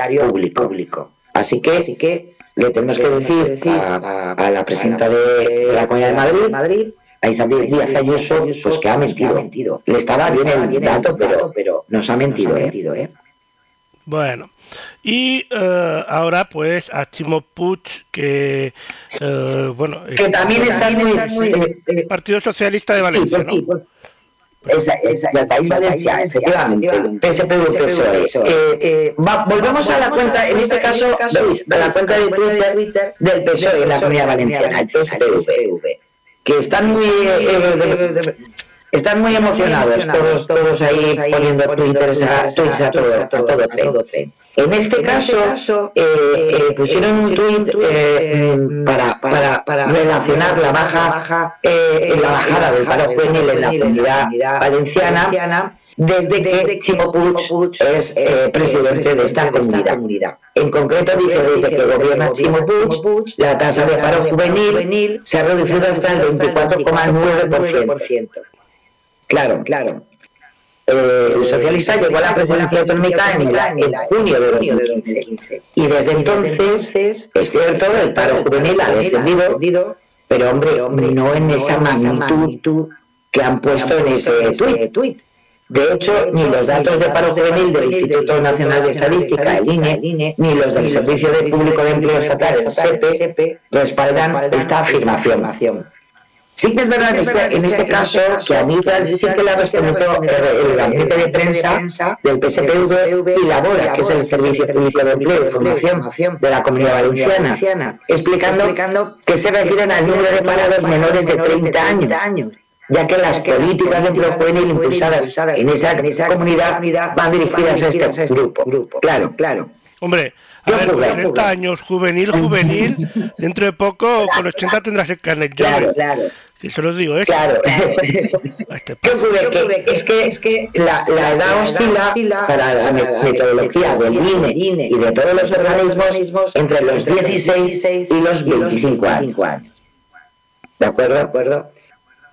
público. Así que le tenemos que decir a, a la presidenta de la Comunidad de Madrid, a Isabel Díaz Ayuso, pues que ha mentido. Le estaba bien el dato, pero, pero nos ha mentido, ¿eh? Bueno, y eh, ahora pues a Chimo Puig, que eh, bueno, Que también está muy... eh, eh, Partido Socialista de sí, Valencia, pues ¿no? sí, pues, esa, esa, del País Valenciano, efectivamente, PSPV PSOE. Eh, eh, va- volvemos a la cuenta, en este caso, veis, a la cuenta de Twitter del PSOE en la Comunidad Valenciana, el PSPV, que están muy, eh, eh, están muy emocionados, todos, todos ahí poniendo twitters a, tweets a todo, a todo tren. En este caso, eh, eh, pusieron un tweet eh, para, para, para relacionar la baja, eh, la bajada del paro juvenil en la comunidad valenciana desde que Chimo Puig es eh, presidente de esta comunidad. En concreto dice desde que gobierna Chimo Puig, la tasa de paro juvenil se ha reducido hasta el 24,9%. Claro, claro. Eh, el socialista llegó a la presidencia autonómica en, en junio de 2015. Y desde entonces, es cierto, el paro juvenil ha descendido, pero hombre, no en esa magnitud que han puesto en ese tuit. De hecho, ni los datos de paro juvenil del Instituto Nacional de Estadística, el INE, ni los del Servicio de Público de Empleo Estatal, el SEPE, respaldan esta afirmación. Sí que es verdad en este, en este caso que a mí sí que la respondió el, gabinete de prensa del PSPV y Labora, que es el Servicio Público de Empleo y Formación de la Comunidad Valenciana, explicando que se refieren al número de parados menores de 30 años ya que las políticas de empleo juvenil impulsadas en esa, en esa comunidad van dirigidas a este grupo. Claro, claro. Hombre, a ver, con 30 años, juvenil, juvenil, dentro de poco, con 80 tendrás el carnet Claro, claro. Que se los digo, ¿eh? Claro. ¿Qué ocurre? Que, es que, es que la, la edad oscila para la me- metodología del INE y de todos los organismos entre los 16 y los 25 años. ¿De acuerdo? ¿De acuerdo?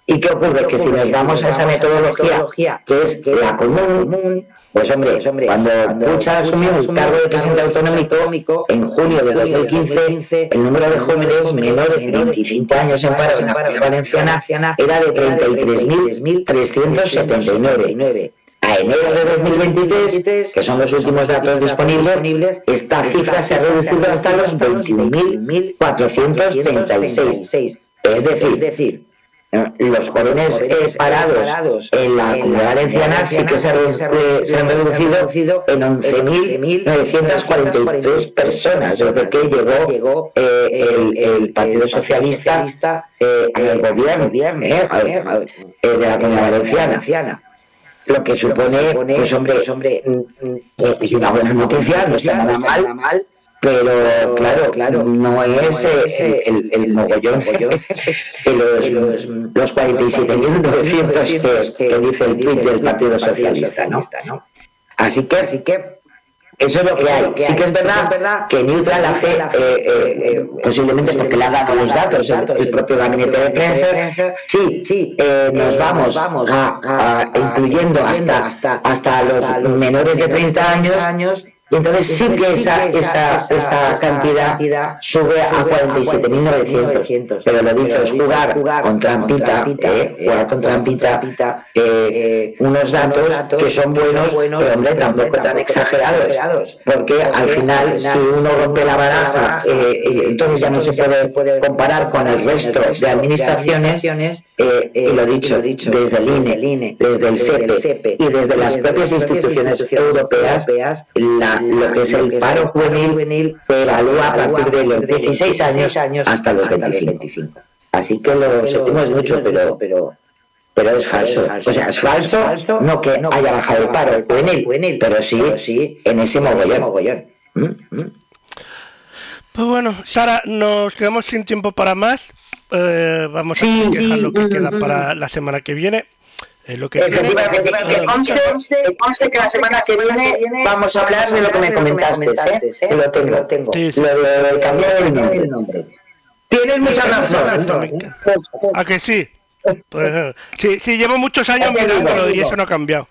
¿Y qué ocurre? Que si nos damos a esa metodología, que es la común, pues hombre, cuando Pucha asumió el cargo de presidente autonómico en junio de 2015, el número de jóvenes menores de 25 años en paro en la Valenciana era de 33.379. A enero de 2023, que son los últimos datos disponibles, esta cifra se ha reducido hasta los 21.436. Es decir, los jóvenes parados en la comunidad valenciana sí que se, han reducido en 11.943 personas desde que llegó eh, el, Partido Socialista eh, al gobierno eh, de la comunidad valenciana. Lo que supone, pues hombre, hombre, es una buena noticia, no está nada mal, pero claro, claro, no es eh, el, el, mogollón de los, los, los 47.900 que, que dice el tweet del Partido Socialista, ¿no? Así que, así que eso es lo que hay. Sí que es verdad que Neutral hace, eh, eh, eh, posiblemente porque le ha dado los datos el, propio gabinete de prensa, sí, sí, nos vamos a, incluyendo hasta, hasta los menores de 30 años y entonces sí que esa, esa, esa cantidad sube a 47.900. Pero lo dicho, es jugar con trampita, eh, jugar con trampita, eh, unos datos que son buenos, pero hombre, tampoco tan exagerados. Porque al final, si uno rompe la baraja, eh, entonces ya no se puede comparar con el resto de administraciones, y lo dicho, desde el INE, desde el SEPE y desde las propias instituciones europeas, la lo que es el paro juvenil se evalúa a partir de los 16 años hasta los 25. Así que lo sentimos mucho, pero, pero, pero es falso. O sea, es falso no que haya bajado el paro juvenil, pero sí, sí en ese mogollón. ¿Mm? ¿Mm? Pues bueno, Sara, nos quedamos sin tiempo para más. Eh, vamos a dejar lo que queda para la semana que viene. Lo que Efectivamente, que conste, que la semana que viene vamos a hablar de lo que me comentaste, ¿eh? Lo tengo, lo tengo. Lo de cambiar el nombre. Tienes mucha razón. ¿A que sí? Pues, sí, sí, llevo muchos años mirándolo y eso no ha cambiado.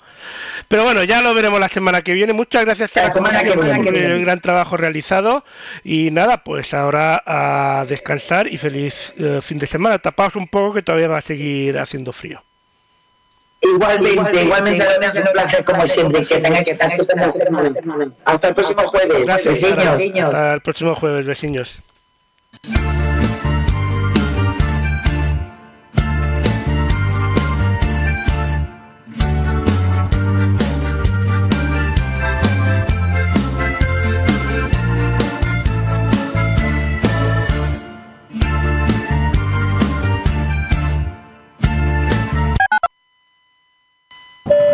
Pero bueno, ya lo veremos la semana que viene. Muchas gracias la semana que viene, por el gran trabajo realizado. Y nada, pues ahora a descansar y feliz eh, fin de semana. Tapaos un poco que todavía va a seguir haciendo frío. Igualmente, igualmente, igualmente un placer como siempre. Que tengáis que estar estupenda semana. Hasta el próximo jueves. Gracias, Hasta el próximo jueves, vecinos.